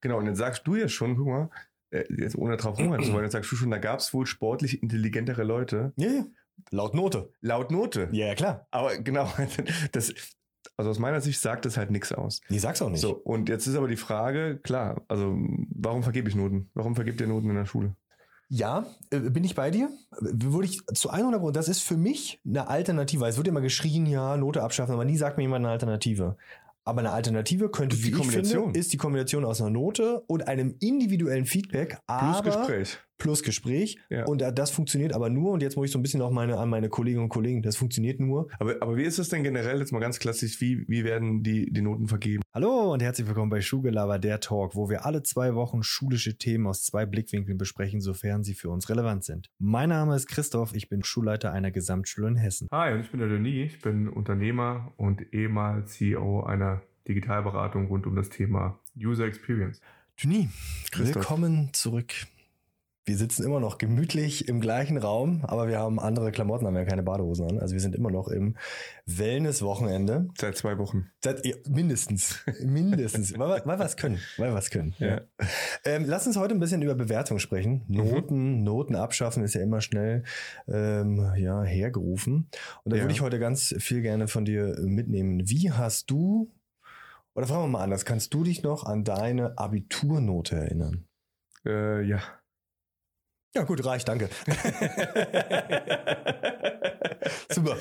Genau, und dann sagst du ja schon, guck mal, äh, jetzt ohne drauf rumrennen zu wollen, jetzt sagst du schon, da gab es wohl sportlich intelligentere Leute. Ja, ja. Laut Note. Laut Note. Ja, ja, klar. Aber genau, das, also aus meiner Sicht sagt das halt nichts aus. Nee, sag's auch nicht. So, und jetzt ist aber die Frage, klar, also warum vergebe ich Noten? Warum vergibt ihr Noten in der Schule? Ja, äh, bin ich bei dir? Würde ich zu 100 Prozent, das ist für mich eine Alternative. Es wird immer geschrien, ja, Note abschaffen, aber nie sagt mir jemand eine Alternative. Aber eine Alternative könnte, Die wie ich Kombination. finde, ist die Kombination aus einer Note und einem individuellen Feedback, aber Plus Gespräch. Plus Gespräch. Ja. Und das funktioniert aber nur, und jetzt muss ich so ein bisschen auch meine, an meine Kolleginnen und Kollegen, das funktioniert nur. Aber, aber wie ist es denn generell jetzt mal ganz klassisch, wie, wie werden die, die Noten vergeben? Hallo und herzlich willkommen bei Schulgelaber, der Talk, wo wir alle zwei Wochen schulische Themen aus zwei Blickwinkeln besprechen, sofern sie für uns relevant sind. Mein Name ist Christoph, ich bin Schulleiter einer Gesamtschule in Hessen. Hi, und ich bin der Denis, ich bin Unternehmer und ehemals CEO einer Digitalberatung rund um das Thema User Experience. Christoph. willkommen zurück. Wir sitzen immer noch gemütlich im gleichen Raum, aber wir haben andere Klamotten, haben ja keine Badehosen an. Also wir sind immer noch im Wellness-Wochenende. Seit zwei Wochen. Seit, ja, mindestens. Mindestens. weil, wir- weil wir es können. Weil wir es können. Ja. Ähm, lass uns heute ein bisschen über Bewertung sprechen. Noten, Noten abschaffen ist ja immer schnell ähm, ja, hergerufen. Und da Ja. würde ich heute ganz viel gerne von dir mitnehmen. Wie hast du, oder fragen wir mal anders, kannst du dich noch an deine Abiturnote erinnern? Äh, ja. Ja, gut, reicht, danke. Super.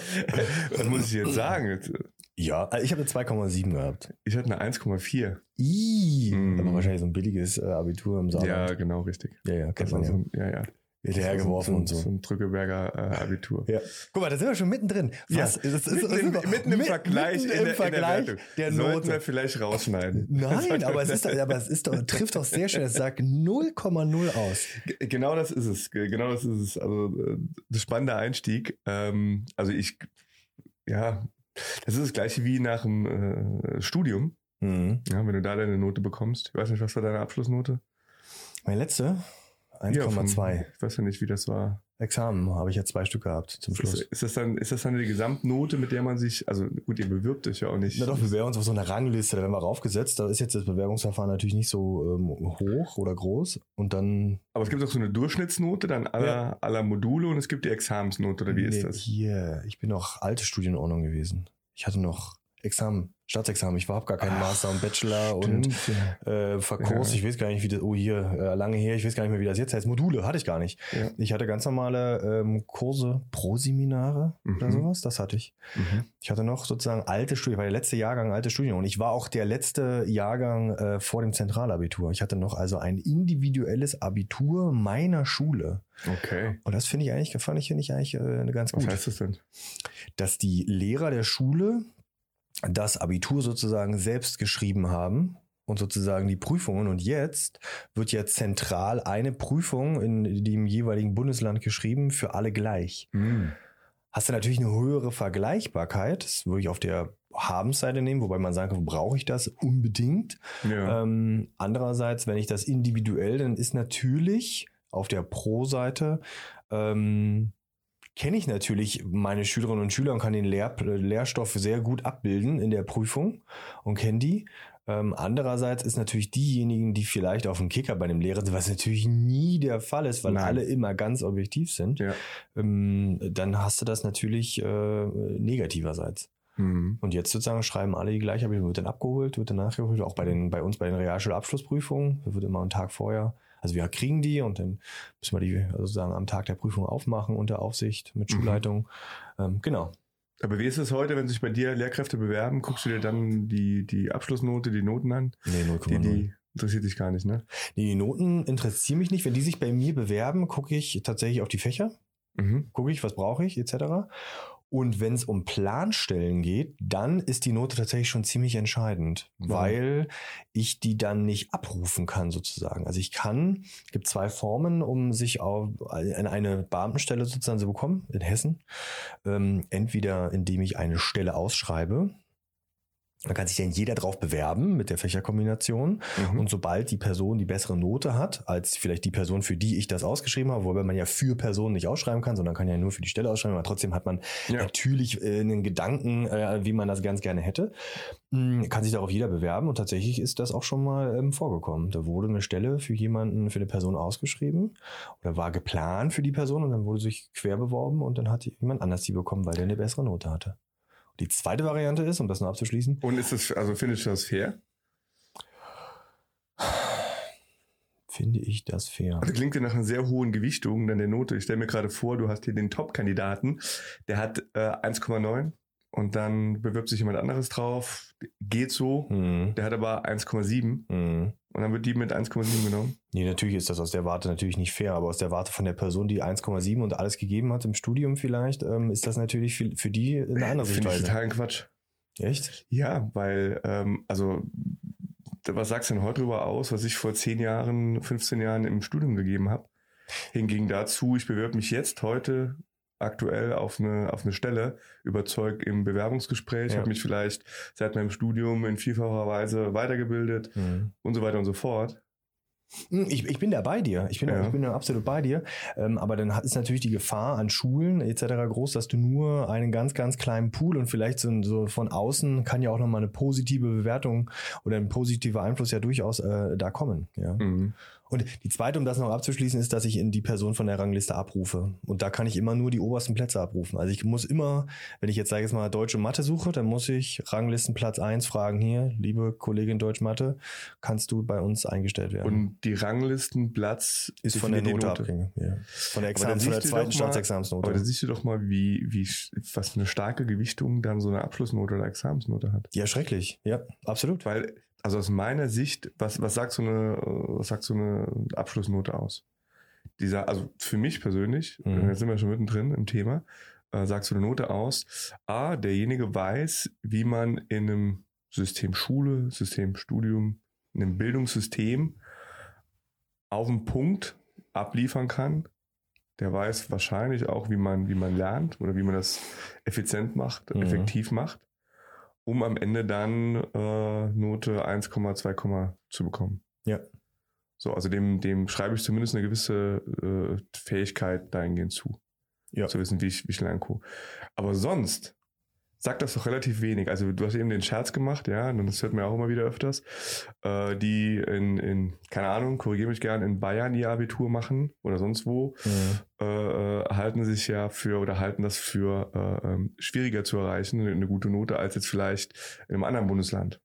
Was muss ich jetzt sagen? Jetzt, Ja, also ich habe eine 2,7 gehabt. Ich hatte eine 1,4. Ih, Mm. aber wahrscheinlich so ein billiges äh, Abitur im Ja, Saarland. genau, richtig. ja, ja, kennt Das man so ja. ein, ja, ja. Hinterhergeworfen so, und so. so. Ein Drückeberger äh, Abitur. Ja. Guck mal, da sind wir schon mittendrin. Was? Ja, Das ist, mitten, ist mitten im Vergleich, mitten in, im der, Vergleich der, der Wertung. Sollten Note. wir vielleicht rausschneiden. Nein, aber es ist doch, aber es ist doch, trifft doch sehr schön. Es sagt 0,0 aus. Genau das ist es. Genau das ist es. Also äh, das spannende Einstieg. Ähm, also ich, ja, das ist das gleiche wie nach dem äh, Studium. Mhm. Ja, wenn du da deine Note bekommst. Ich weiß nicht, was war deine Abschlussnote? Meine letzte Ja, vom- 1,2. Ich weiß ja nicht, wie das war. Examen habe ich ja zwei Stück gehabt zum Ist Schluss. ist das dann, ist das dann die Gesamtnote, mit der man sich, also gut, ihr bewirbt euch ja auch nicht. Na doch, wir wären uns auf so einer Rangliste, da werden wir raufgesetzt. Da ist jetzt das Bewerbungsverfahren natürlich nicht so ähm, hoch oder groß. Und dann. Aber es gibt auch so eine Durchschnittsnote dann aller, Ja. aller Module und es gibt die Examensnote, oder wie ist Nee, das? Hier, ich bin noch alte Studienordnung gewesen. Ich hatte noch Examen, Staatsexamen. Ich habe gar keinen Ach, Master und Bachelor und Stimmt, ja. äh, Verkurs. Ja. Ich weiß gar nicht, wie das, oh hier, äh, lange her, ich weiß gar nicht mehr, wie das jetzt heißt. Module hatte ich gar nicht. Ja. Ich hatte ganz normale ähm, Kurse, Pro-Seminare oder Mhm. sowas, das hatte ich. Mhm. Ich hatte noch sozusagen alte Studien, ich war der letzte Jahrgang alte Studien und ich war auch der letzte Jahrgang äh, vor dem Zentralabitur. Ich hatte noch also ein individuelles Abitur meiner Schule. Okay. Und das finde ich eigentlich, fand ich, finde ich eigentlich äh, eine ganz Was gut heißt das denn? dass die Lehrer der Schule das Abitur sozusagen selbst geschrieben haben und sozusagen die Prüfungen. Und jetzt wird ja zentral eine Prüfung in dem jeweiligen Bundesland geschrieben für alle gleich. Mhm. Hast du natürlich eine höhere Vergleichbarkeit. Das würde ich auf der Habensseite nehmen, wobei man sagen kann, brauche ich das unbedingt. Ja. Ähm, andererseits, wenn ich das individuell, dann ist natürlich auf der Pro-Seite ähm, kenne ich natürlich meine Schülerinnen und Schüler und kann den Lehr Lehrstoff sehr gut abbilden in der Prüfung und kenne die. Ähm, andererseits ist natürlich diejenigen, die vielleicht auf dem Kicker bei einem Lehrer sind, was natürlich nie der Fall ist, weil Nein. alle immer ganz objektiv sind, ja. ähm, dann hast du das natürlich äh, negativerseits. Mhm. Und jetzt sozusagen schreiben alle die gleiche, aber wird dann abgeholt, wird dann nachgeholt, auch bei den, bei uns bei den Realschulabschlussprüfungen, wird immer einen Tag vorher. Also wir kriegen die und dann müssen wir die also sozusagen am Tag der Prüfung aufmachen unter Aufsicht mit Mhm. Schulleitung. Ähm, genau. Aber wie ist es heute, wenn sich bei dir Lehrkräfte bewerben? Guckst du dir dann die, die Abschlussnote, die Noten an? Nee, Die, 0,0. die interessiert dich gar nicht, ne? Nee, die Noten interessieren mich nicht. Wenn die sich bei mir bewerben, gucke ich tatsächlich auf die Fächer. Mhm. gucke ich, was brauche ich, etc. Und wenn es um Planstellen geht, dann ist die Note tatsächlich schon ziemlich entscheidend, Warum? weil ich die dann nicht abrufen kann sozusagen. Also ich kann, es gibt zwei Formen, um sich auf an eine Beamtenstelle sozusagen zu bekommen in Hessen. Ähm, entweder indem ich eine Stelle ausschreibe, Da kann sich dann jeder drauf bewerben mit der Fächerkombination. Mhm. Und sobald die Person die bessere Note hat, als vielleicht die Person, für die ich das ausgeschrieben habe, wobei man ja für Personen nicht ausschreiben kann, sondern kann ja nur für die Stelle ausschreiben, aber trotzdem hat man Ja. natürlich äh, einen Gedanken, äh, wie man das ganz gerne hätte, mh, kann sich darauf jeder bewerben und tatsächlich ist das auch schon mal ähm, vorgekommen. Da wurde eine Stelle für jemanden, für eine Person ausgeschrieben oder war geplant für die Person und dann wurde sich quer beworben und dann hat jemand anders die bekommen, weil der eine bessere Note hatte. Die zweite Variante ist, um das noch abzuschließen, Und ist das, also findest du das fair? finde ich das fair. Also klingt ja nach einer sehr hohen Gewichtung dann der Note. Ich stelle mir gerade vor, du hast hier den Top-Kandidaten, der hat äh, 1,9 und dann bewirbt sich jemand anderes drauf, geht so, Hm, der hat aber 1,7 hm. Und dann wird die mit 1,7 genommen. Nee, natürlich ist das aus der Warte natürlich nicht fair, aber aus der Warte von der Person, die 1,7 und alles gegeben hat im Studium vielleicht, ähm, ist das natürlich für, für die eine andere Finde ich Sichtweise. total Quatsch. Echt? Ja, weil, ähm, also, was sagst du denn heute darüber aus, was ich vor 10 Jahren, 15 Jahren im Studium gegeben habe? Hingegen dazu, ich bewerbe mich jetzt heute aktuell auf eine, auf eine Stelle, überzeugt im Bewerbungsgespräch, Ja. habe mich vielleicht seit meinem Studium in vielfacher Weise weitergebildet Hm. und so weiter und so fort. Hm, Ich, ich bin da bei dir. Ich bin, Ja. ich bin da absolut bei dir. Ähm, aber dann ist natürlich die Gefahr an Schulen etc. groß, dass du nur einen ganz, ganz kleinen Pool und vielleicht so, so von außen kann ja auch nochmal eine positive Bewertung oder ein positiver Einfluss ja durchaus äh, da kommen. Ja. Mhm. Und die zweite, um das noch abzuschließen, ist, dass ich in die Person von der Rangliste abrufe. Und da kann ich immer nur die obersten Plätze abrufen. Also ich muss immer, wenn ich jetzt sage ich jetzt mal Deutsche Mathe suche, dann muss ich Ranglistenplatz 1 fragen, hier, liebe Kollegin Deutsch Mathe, kannst du bei uns eingestellt werden? Und die Ranglistenplatz ist von der Note abhängig. Ja. Von der, Examen, von der zweiten Staatsexamensnote. Aber da siehst du doch mal, wie, wie, was eine starke Gewichtung dann so eine Abschlussnote oder Examensnote hat. ja, schrecklich. Ja, absolut. Weil, also aus meiner Sicht, was, was sagt so eine, äh, was sagt so eine Abschlussnote aus? Dieser, also für mich persönlich, Mhm. jetzt sind wir schon mittendrin im Thema, äh, sagt so eine Note aus, A, derjenige weiß, wie man in einem System Schule, System Studium, in einem Bildungssystem auf den Punkt abliefern kann. Der weiß wahrscheinlich auch, wie man, wie man lernt oder wie man das effizient macht, Mhm. effektiv macht, um am Ende dann äh, Note 1,2 zu bekommen. Ja. So, also dem, dem schreibe ich zumindest eine gewisse äh, Fähigkeit dahingehend zu. Ja. Zu wissen, wie ich, wie ich lerne. Aber sonst sagt das doch relativ wenig. Also du hast eben den Scherz gemacht, ja, und das hört man auch immer wieder öfters, äh, die in, in, keine Ahnung, korrigiere mich gern, in Bayern ihr Abitur machen oder sonst wo, Mhm. äh, äh, halten sich ja für oder halten das für äh, ähm, schwieriger zu erreichen, eine, eine gute Note, als jetzt vielleicht in einem anderen Bundesland.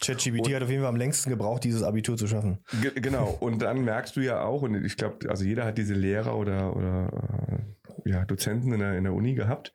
ChatGPT Und- hat auf jeden Fall am längsten gebraucht, dieses Abitur zu schaffen. Ge genau, und dann merkst du ja auch, und ich glaube, also jeder hat diese Lehrer oder, oder äh, ja, Dozenten in der, in der Uni gehabt,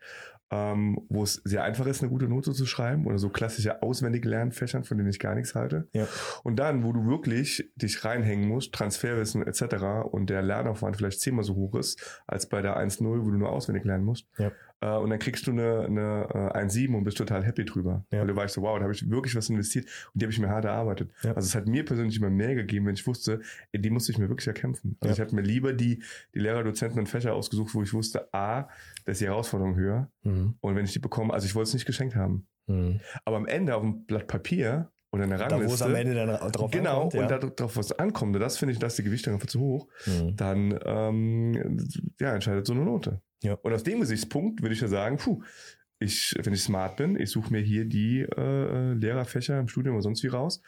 ähm, wo es sehr einfach ist, eine gute Note zu schreiben oder so klassische auswendig Lernfächern, von denen ich gar nichts halte. Ja. Und dann, wo du wirklich dich reinhängen musst, Transferwissen etc. und der Lernaufwand vielleicht zehnmal so hoch ist, als bei der 1.0, wo du nur auswendig lernen musst. Ja. Äh, und dann kriegst du eine, eine äh, 1.7 und bist total happy drüber. Ja. Weil du weißt so, wow, da habe ich wirklich was investiert und die habe ich mir hart erarbeitet. Ja. Also es hat mir persönlich immer mehr gegeben, wenn ich wusste, ey, die musste ich mir wirklich erkämpfen. Also Ja. ich habe mir lieber die, die Lehrer, Dozenten und Fächer ausgesucht, wo ich wusste, A, da ist die Herausforderung höher. Mhm. Und wenn ich die bekomme, also ich wollte es nicht geschenkt haben. Mhm. Aber am Ende auf dem Blatt Papier oder in der Da, Rangliste. wo es am Ende dann drauf Genau, ankommt, ja. und darauf was ankommt, das finde ich, dass die Gewichtung einfach zu hoch, Mhm. dann ähm, ja, entscheidet so eine Note. Ja. Und aus dem Gesichtspunkt würde ich ja sagen, puh, ich, wenn ich smart bin, ich suche mir hier die äh, Lehrerfächer im Studium oder sonst wie raus,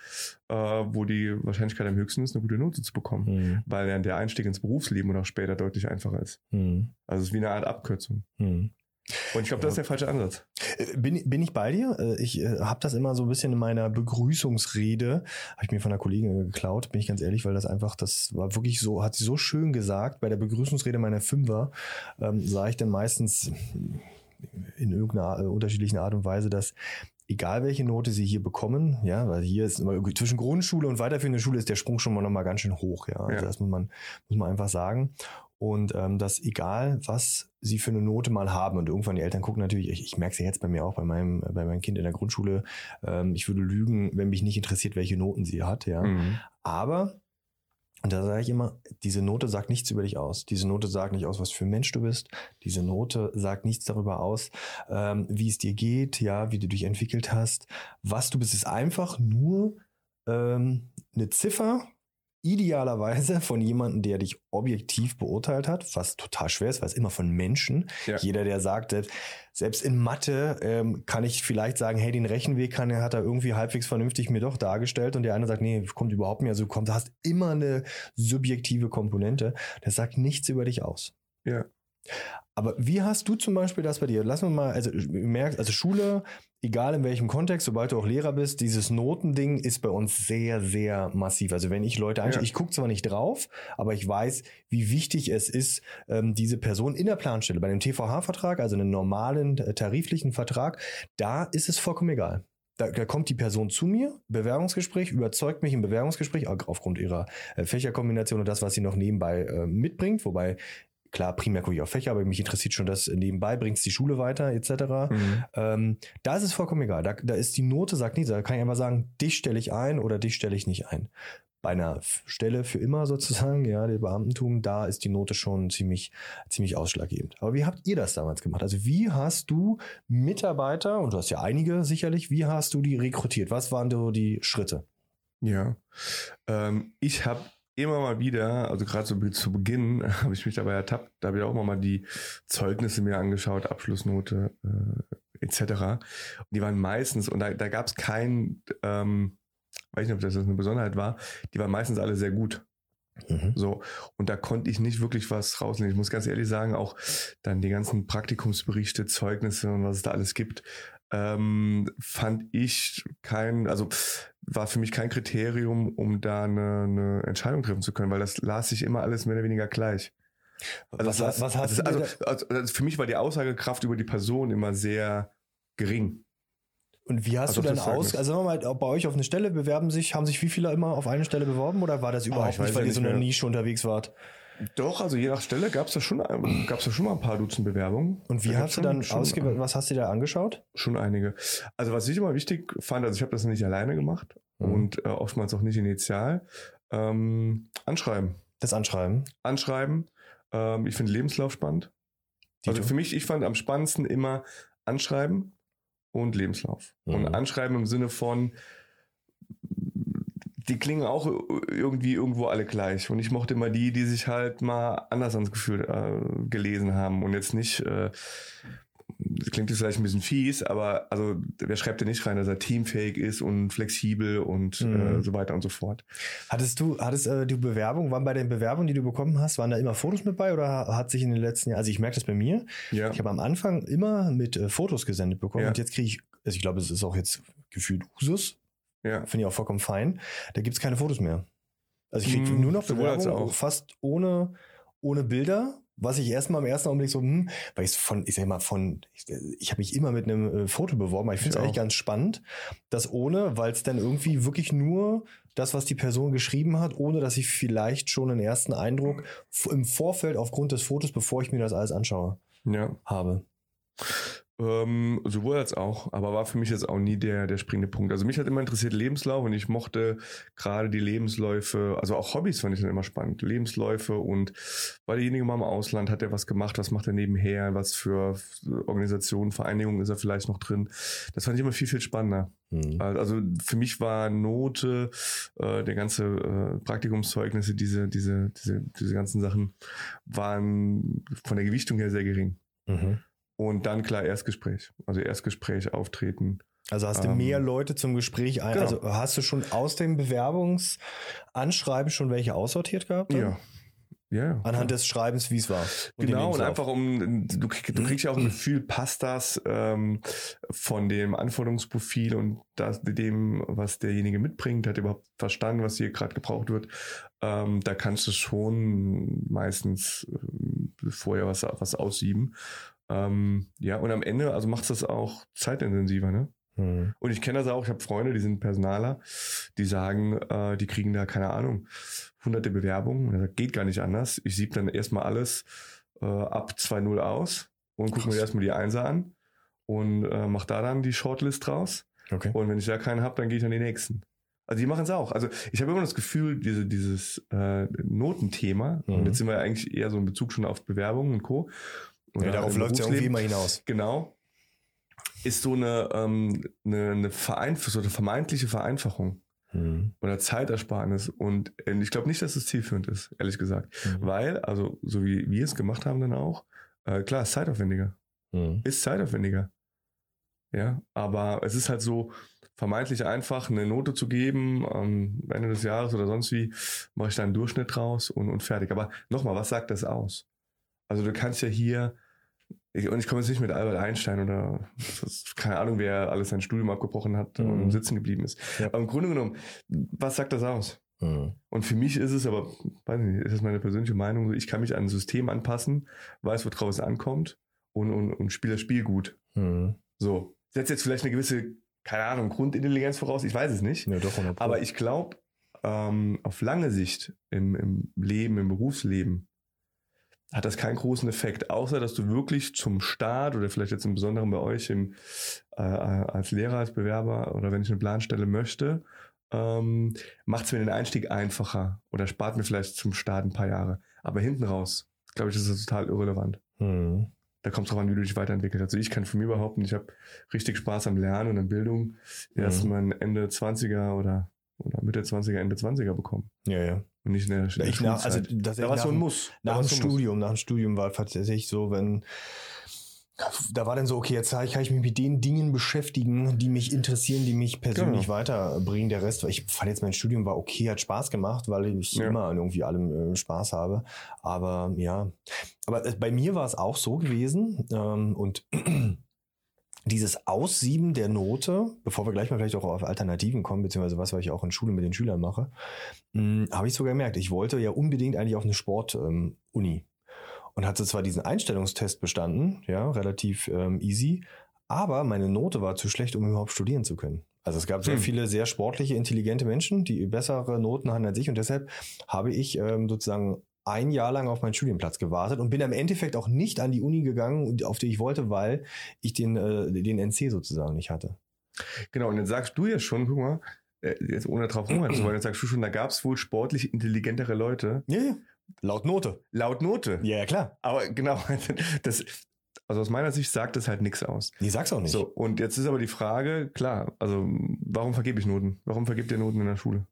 äh, wo die Wahrscheinlichkeit am höchsten ist, eine gute Note zu bekommen. Mhm. Weil dann der Einstieg ins Berufsleben und auch später deutlich einfacher ist. Mhm. Also es ist wie eine Art Abkürzung. Mhm. Und ich glaube, das ist der falsche Ansatz. Äh, Bin, bin ich bei dir? Äh, Ich äh, habe das immer so ein bisschen in meiner Begrüßungsrede, habe ich mir von einer Kollegin geklaut, bin ich ganz ehrlich, weil das einfach, das war wirklich so, hat sie so schön gesagt. Bei der Begrüßungsrede meiner Fünfer ähm, sah ich dann meistens in irgendeiner äh, unterschiedlichen Art und Weise, dass egal welche Note sie hier bekommen, ja, weil hier ist immer, zwischen Grundschule und weiterführende Schule ist der Sprung schon mal noch mal ganz schön hoch, ja. Also Ja. das muss man, muss man einfach sagen. Und ähm, dass egal, was sie für eine Note mal haben und irgendwann die Eltern gucken natürlich, ich, ich merke es ja jetzt bei mir auch, bei meinem, bei meinem Kind in der Grundschule, ähm, ich würde lügen, wenn mich nicht interessiert, welche Noten sie hat, ja. Mhm. Aber Und da sage ich immer, diese Note sagt nichts über dich aus. Diese Note sagt nicht aus, was für ein Mensch du bist. Diese Note sagt nichts darüber aus, ähm, wie es dir geht, ja, wie du dich entwickelt hast. Was du bist, ist einfach nur ähm, eine Ziffer idealerweise von jemandem, der dich objektiv beurteilt hat, was total schwer ist, weil es immer von Menschen. Ja. Jeder, der sagt, selbst, selbst in Mathe ähm, kann ich vielleicht sagen, hey, den Rechenweg kann er, hat er irgendwie halbwegs vernünftig mir doch dargestellt und der eine sagt, nee, kommt überhaupt nicht. Also du kommst, hast immer eine subjektive Komponente. Das sagt nichts über dich aus. Ja. Aber wie hast du zum Beispiel das bei dir? Lass uns mal, also du merkst, also Schule, egal in welchem Kontext, sobald du auch Lehrer bist, dieses Notending ist bei uns sehr, sehr massiv. Also wenn ich Leute anschaue, Ja. ich gucke zwar nicht drauf, aber ich weiß, wie wichtig es ist, ähm, diese Person in der Planstelle, bei dem TVH-Vertrag, also einem normalen äh, tariflichen Vertrag, da ist es vollkommen egal. Da, da kommt die Person zu mir, Bewerbungsgespräch, überzeugt mich im Bewerbungsgespräch au- aufgrund ihrer äh, Fächerkombination und das, was sie noch nebenbei äh, mitbringt, wobei klar, primär gucke ich auf Fächer, aber mich interessiert schon das nebenbei, bringt's die Schule weiter, etc. Mhm. Ähm, da ist es vollkommen egal. Da, da ist die Note, sagt nichts. Da kann ich einfach sagen, dich stelle ich ein oder dich stelle ich nicht ein. Bei einer Stelle für immer sozusagen, ja, der Beamtentum, da ist die Note schon ziemlich, ziemlich ausschlaggebend. Aber wie habt ihr das damals gemacht? Also wie hast du Mitarbeiter, und du hast ja einige sicherlich, wie hast du die rekrutiert? Was waren so die Schritte? Ja. Ähm, ich habe immer mal wieder, also gerade so zu Beginn, habe ich mich dabei ertappt, da habe ich auch immer mal die Zeugnisse mir angeschaut, Abschlussnote äh, etc. Und die waren meistens, und da, da gab es kein, ähm, weiß nicht, ob das eine Besonderheit war, die waren meistens alle sehr gut. Mhm. So, und da konnte ich nicht wirklich was rausnehmen. Ich muss ganz ehrlich sagen, auch dann die ganzen Praktikumsberichte, Zeugnisse und was es da alles gibt, ähm, fand ich kein, also war für mich kein Kriterium, um da eine, eine Entscheidung treffen zu können, weil das las sich immer alles mehr oder weniger gleich. Also was, das- was hast also, du also, also, also für mich war die Aussagekraft über die Person immer sehr gering. Und wie hast Also du das aus, also sagen wir mal, bei euch auf eine Stelle bewerben sich, haben sich wie viele immer auf eine Stelle beworben oder war das überhaupt Ah, ich weiß nicht, weil ihr so in mehr. Nische unterwegs wart? Doch, also je nach Stelle gab es da schon, gab's da schon mal ein paar Dutzend Bewerbungen. Und wie Da hast du dann ausgewählt, was hast du dir da angeschaut? Schon einige. Also was ich immer wichtig fand, also ich habe das nicht alleine gemacht Mhm. und äh, oftmals auch nicht initial. Ähm, anschreiben. Das Anschreiben. Anschreiben. Ähm, ich finde Lebenslauf spannend. Also Dito? für mich, ich fand am spannendsten immer Anschreiben und Lebenslauf. Und Mhm. Anschreiben im Sinne von, die klingen auch irgendwie irgendwo alle gleich. Und ich mochte immer die, die sich halt mal anders ans Gefühl äh, gelesen haben und jetzt nicht, äh, das klingt jetzt vielleicht ein bisschen fies, aber also wer schreibt denn nicht rein, dass er teamfähig ist und flexibel und Mhm. äh, so weiter und so fort. Hattest du, hattest äh, die Bewerbung, waren bei den Bewerbungen, die du bekommen hast, waren da immer Fotos mit bei oder hat sich in den letzten Jahren, also ich merke das bei mir, Ja. ich habe am Anfang immer mit äh, Fotos gesendet bekommen Ja. und jetzt kriege ich, also ich glaube, es ist auch jetzt gefühlt Usus, ja. finde ich auch vollkommen fein, da gibt es keine Fotos mehr. Also ich kriege Hm, nur noch Bewerbungen auch. fast ohne, ohne Bilder, was ich erstmal im ersten Augenblick so, hm, weil ich von, ich sag mal, von, ich, ich habe mich immer mit einem äh, Foto beworben, aber ich finde es Ich eigentlich ganz spannend, das ohne, weil es dann irgendwie wirklich nur das, was die Person geschrieben hat, ohne dass ich vielleicht schon einen ersten Eindruck im Vorfeld aufgrund des Fotos, bevor ich mir das alles anschaue, Ja. habe. Ähm, sowohl als auch, aber war für mich jetzt auch nie der, der springende Punkt. Also mich hat immer interessiert Lebenslauf und ich mochte gerade die Lebensläufe, also auch Hobbys fand ich dann immer spannend. Lebensläufe und war derjenige mal im Ausland, hat er was gemacht, was macht er nebenher, was für Organisationen, Vereinigungen ist er vielleicht noch drin. Das fand ich immer viel, viel spannender. Hm. Also für mich war Note, äh, der ganze äh, Praktikumszeugnisse, diese, diese, diese, diese ganzen Sachen waren von der Gewichtung her sehr gering. Mhm. Und dann klar Erstgespräch. Also Erstgespräch auftreten. Also hast du Ähm, mehr Leute zum Gespräch ein, genau. also hast du schon aus dem Bewerbungsanschreiben schon welche aussortiert gehabt? dann? Ja. Ja. ja. Anhand des Schreibens, wie es war. Und Genau, und einfach um, du, krieg- du kriegst ja auch ein Gefühl, passt das ähm, von dem Anforderungsprofil und das, dem, was derjenige mitbringt, hat er überhaupt verstanden, was hier gerade gebraucht wird. Ähm, da kannst du schon meistens ähm, vorher was, was aussieben. Ähm, ja, und am Ende, also macht das auch zeitintensiver, ne? Hm. Und ich kenne das auch, ich habe Freunde, die sind Personaler, die sagen, äh, die kriegen da, keine Ahnung, hunderte Bewerbungen. Und er sagt, geht gar nicht anders. Ich sieb dann erstmal alles äh, ab 2.0 aus und gucke mir erstmal die Einser an und äh, mache da dann die Shortlist draus. Okay. Und wenn ich da keinen habe, dann gehe ich an die nächsten. Also die machen es auch. Also ich habe immer das Gefühl, diese, dieses äh, Notenthema, mhm. und jetzt sind wir ja eigentlich eher so in Bezug schon auf Bewerbungen und Co. Ja, darauf läuft es ja irgendwie immer hinaus. Genau. Ist so eine, ähm, eine, eine, Vereinf so eine vermeintliche Vereinfachung mhm. oder Zeitersparnis. Und äh, ich glaube nicht, dass es zielführend ist, ehrlich gesagt. Mhm. Weil, also so wie wir es gemacht haben dann auch, äh, klar, ist zeitaufwendiger. Mhm. Ist zeitaufwendiger. Ja, aber es ist halt so vermeintlich einfach, eine Note zu geben am Ende des Jahres oder sonst wie, mache ich da einen Durchschnitt raus und, und fertig. Aber nochmal, was sagt das aus? Also du kannst ja hier, ich, und ich komme jetzt nicht mit Albert Einstein oder ist, keine Ahnung, wer alles sein Studium abgebrochen hat mhm. und sitzen geblieben ist. Ja. Aber im Grunde genommen, was sagt das aus? Mhm. Und für mich ist es aber, weiß nicht, ist das meine persönliche Meinung, ich kann mich an ein System anpassen, weiß, worauf es ankommt und, und, und spiele das Spiel gut. Mhm. So. Setzt jetzt vielleicht eine gewisse, keine Ahnung, Grundintelligenz voraus, ich weiß es nicht. Ja, doch, aber ich glaube, ähm, auf lange Sicht im, im Leben, im Berufsleben, hat das keinen großen Effekt, außer dass du wirklich zum Start oder vielleicht jetzt im Besonderen bei euch im, äh, als Lehrer, als Bewerber oder wenn ich eine Planstelle möchte, ähm, macht es mir den Einstieg einfacher oder spart mir vielleicht zum Start ein paar Jahre. Aber hinten raus, glaube ich, ist das total irrelevant. Mhm. Da kommt es drauf an, wie du dich weiterentwickelst. Also ich kann von mir behaupten, ich habe richtig Spaß am Lernen und an Bildung. Erst mhm. mein Ende 20er oder, oder Mitte 20er, Ende 20er bekommen. Ja, ja. Und nicht in der, in der ich nach, also das da war so ein Muss. Nach dem Studium, nach dem Studium war tatsächlich so, wenn da war dann so, okay, jetzt kann ich mich mit den Dingen beschäftigen, die mich interessieren, die mich persönlich genau. weiterbringen. Der Rest, ich fand jetzt mein Studium war okay, hat Spaß gemacht, weil ich ja. immer an irgendwie allem äh, Spaß habe. Aber ja, aber bei mir war es auch so gewesen ähm, und dieses Aussieben der Note, bevor wir gleich mal vielleicht auch auf Alternativen kommen, beziehungsweise was, was ich auch in Schule mit den Schülern mache, hm, habe ich sogar gemerkt, ich wollte ja unbedingt eigentlich auf eine Sport-Uni. Ähm, und hatte zwar diesen Einstellungstest bestanden, ja, relativ ähm, easy, aber meine Note war zu schlecht, um überhaupt studieren zu können. Also es gab sehr hm. viele sehr sportliche, intelligente Menschen, die bessere Noten hatten als ich und deshalb habe ich ähm, sozusagen ein Jahr lang auf meinen Studienplatz gewartet und bin im Endeffekt auch nicht an die Uni gegangen, auf die ich wollte, weil ich den, äh, den NC sozusagen nicht hatte. Genau, und jetzt sagst du ja schon, guck mal, äh, jetzt ohne drauf rumrennen zu wollen, jetzt sagst du schon, da gab es wohl sportlich intelligentere Leute. Ja, ja. Laut Note. Laut Note. Ja, ja, klar. Aber genau, das, also aus meiner Sicht sagt das halt nichts aus. Ich sag's auch nicht. So, und jetzt ist aber die Frage, klar, also warum vergebe ich Noten? Warum vergibt ihr Noten in der Schule?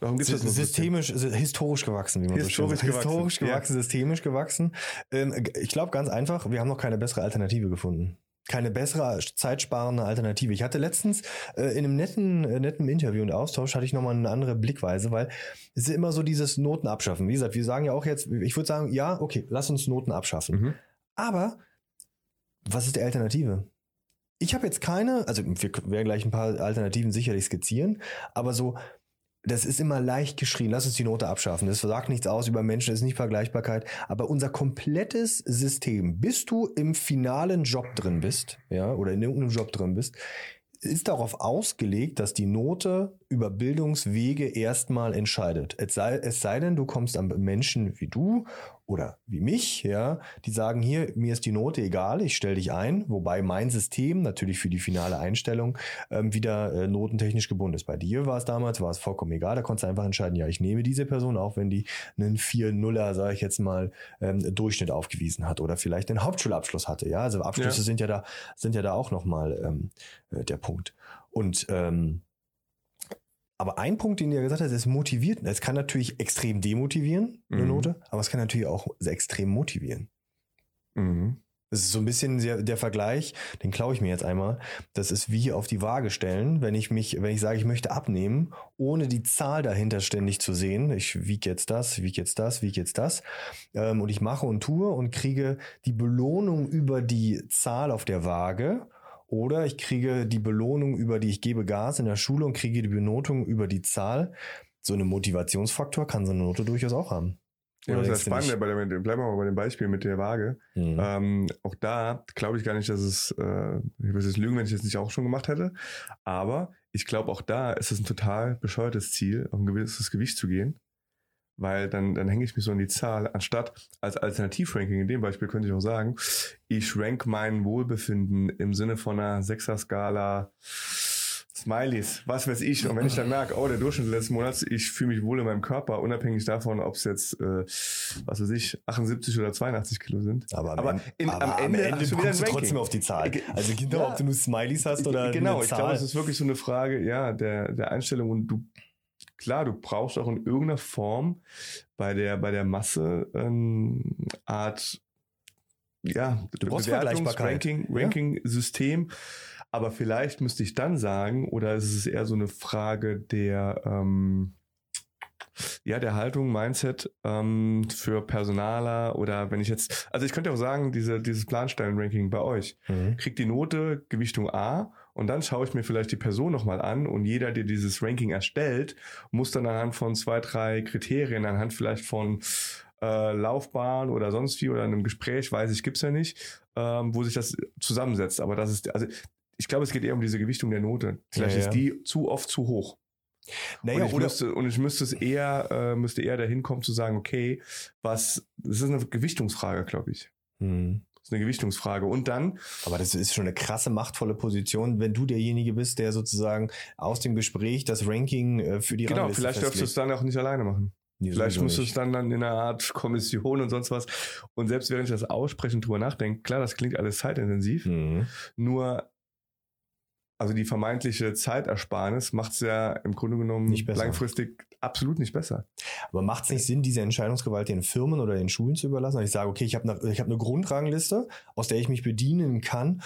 Warum gibt's das Systemisch, historisch gewachsen, wie man historisch so schön sagt. Historisch gewachsen, ja. systemisch gewachsen. Ähm, ich glaube ganz einfach, wir haben noch keine bessere Alternative gefunden keine bessere zeitsparende Alternative. Ich hatte letztens äh, in einem netten, äh, netten Interview und Austausch hatte ich nochmal eine andere Blickweise, weil es ist immer so dieses Noten abschaffen. Wie gesagt, wir sagen ja auch jetzt, ich würde sagen, ja, okay, lass uns Noten abschaffen. Mhm. Aber was ist die Alternative? Ich habe jetzt keine, also wir werden gleich ein paar Alternativen sicherlich skizzieren, aber so das ist immer leicht geschrien. Lass uns die Note abschaffen. Das sagt nichts aus über Menschen, das ist nicht Vergleichbarkeit. Aber unser komplettes System, bis du im finalen Job drin bist, ja, oder in irgendeinem Job drin bist, ist darauf ausgelegt, dass die Note über Bildungswege erstmal entscheidet. Es sei, es sei denn, du kommst an Menschen wie du oder wie mich, ja, die sagen hier, mir ist die Note egal, ich stelle dich ein, wobei mein System natürlich für die finale Einstellung ähm, wieder äh, notentechnisch gebunden ist. Bei dir war es damals, war es vollkommen egal, da konntest du einfach entscheiden, ja, ich nehme diese Person, auch wenn die einen 4-0er, sage ich jetzt mal, ähm, Durchschnitt aufgewiesen hat oder vielleicht einen Hauptschulabschluss hatte, ja, also Abschlüsse ja. sind ja da, sind ja da auch nochmal ähm, äh, der Punkt. Und ähm, aber ein Punkt, den du ja gesagt hast, ist motiviert. Es kann natürlich extrem demotivieren, eine mhm. Note, aber es kann natürlich auch extrem motivieren. Mhm. Das ist so ein bisschen der, Vergleich, den klaue ich mir jetzt einmal. Das ist wie auf die Waage stellen, wenn ich mich, wenn ich sage, ich möchte abnehmen, ohne die Zahl dahinter ständig zu sehen. Ich wiege jetzt das, wiege jetzt das, wiege jetzt das. Ähm, und ich mache und tue und kriege die Belohnung über die Zahl auf der Waage oder ich kriege die Belohnung über die, ich gebe Gas in der Schule und kriege die Benotung über die Zahl. So ein Motivationsfaktor kann so eine Note durchaus auch haben. Ja, das ist das Spannende, bei der, bleiben wir mal bei dem Beispiel mit der Waage. Mhm. Ähm, auch da glaube ich gar nicht, dass es, äh, ich würde jetzt lügen, wenn ich das nicht auch schon gemacht hätte. Aber ich glaube, auch da ist es ein total bescheuertes Ziel, auf ein gewisses Gewicht zu gehen weil dann, dann hänge ich mich so an die Zahl, anstatt als Alternativranking, in dem Beispiel könnte ich auch sagen, ich rank mein Wohlbefinden im Sinne von einer Sechser-Skala, Smileys, was weiß ich. Und wenn ich dann merke, oh, der Durchschnitt des letzten Monats, ich fühle mich wohl in meinem Körper, unabhängig davon, ob es jetzt, äh, was weiß ich, 78 oder 82 Kilo sind. Aber am, Aber Ende, in- aber am Ende hast du ein du trotzdem auf die Zahl. Also genau, Ja. ob du nur Smileys hast oder genau, ich glaube, es ist wirklich so eine Frage, ja, der, der Einstellung und du, klar, du brauchst auch in irgendeiner Form bei der, bei der Masse eine Art, ja, Du brauchst Vergleichbarkeit. Ranking, Ja. Ranking-System. Aber vielleicht müsste ich dann sagen, oder ist es eher so eine Frage der, ähm, ja, der Haltung, Mindset ähm, für Personaler oder wenn ich jetzt, also ich könnte auch sagen, diese, dieses Planstellen-Ranking bei euch, Mhm. kriegt die Note Gewichtung A und dann schaue ich mir vielleicht die Person nochmal an und jeder, der dieses Ranking erstellt, muss dann anhand von zwei, drei Kriterien, anhand vielleicht von äh, Laufbahn oder sonst wie oder einem Gespräch, weiß ich, gibt's ja nicht, ähm, wo sich das zusammensetzt. Aber das ist, also ich glaube, es geht eher um diese Gewichtung der Note. Vielleicht Ja, ja. ist die zu oft zu hoch. Naja, und, ich müsste, und ich müsste es eher, äh, müsste eher dahin kommen zu sagen, okay, was, das ist eine Gewichtungsfrage, glaube ich. Mhm. Ist eine Gewichtungsfrage. Und dann, Aber das ist schon eine krasse, machtvolle Position, wenn du derjenige bist, der sozusagen aus dem Gespräch das Ranking äh, für die genau, Rangliste vielleicht dürfst du es dann auch nicht alleine machen. Nee, Vielleicht musst du es dann, dann in einer Art Kommission und sonst was. Und selbst während ich das ausspreche und drüber nachdenke, klar, das klingt alles zeitintensiv. Mhm. Nur, also die vermeintliche Zeitersparnis macht es ja im Grunde genommen langfristig absolut nicht besser. Aber macht es nicht Sinn, diese Entscheidungsgewalt den Firmen oder den Schulen zu überlassen? Und ich sage, okay, ich habe eine, hab eine Grundrangliste, aus der ich mich bedienen kann,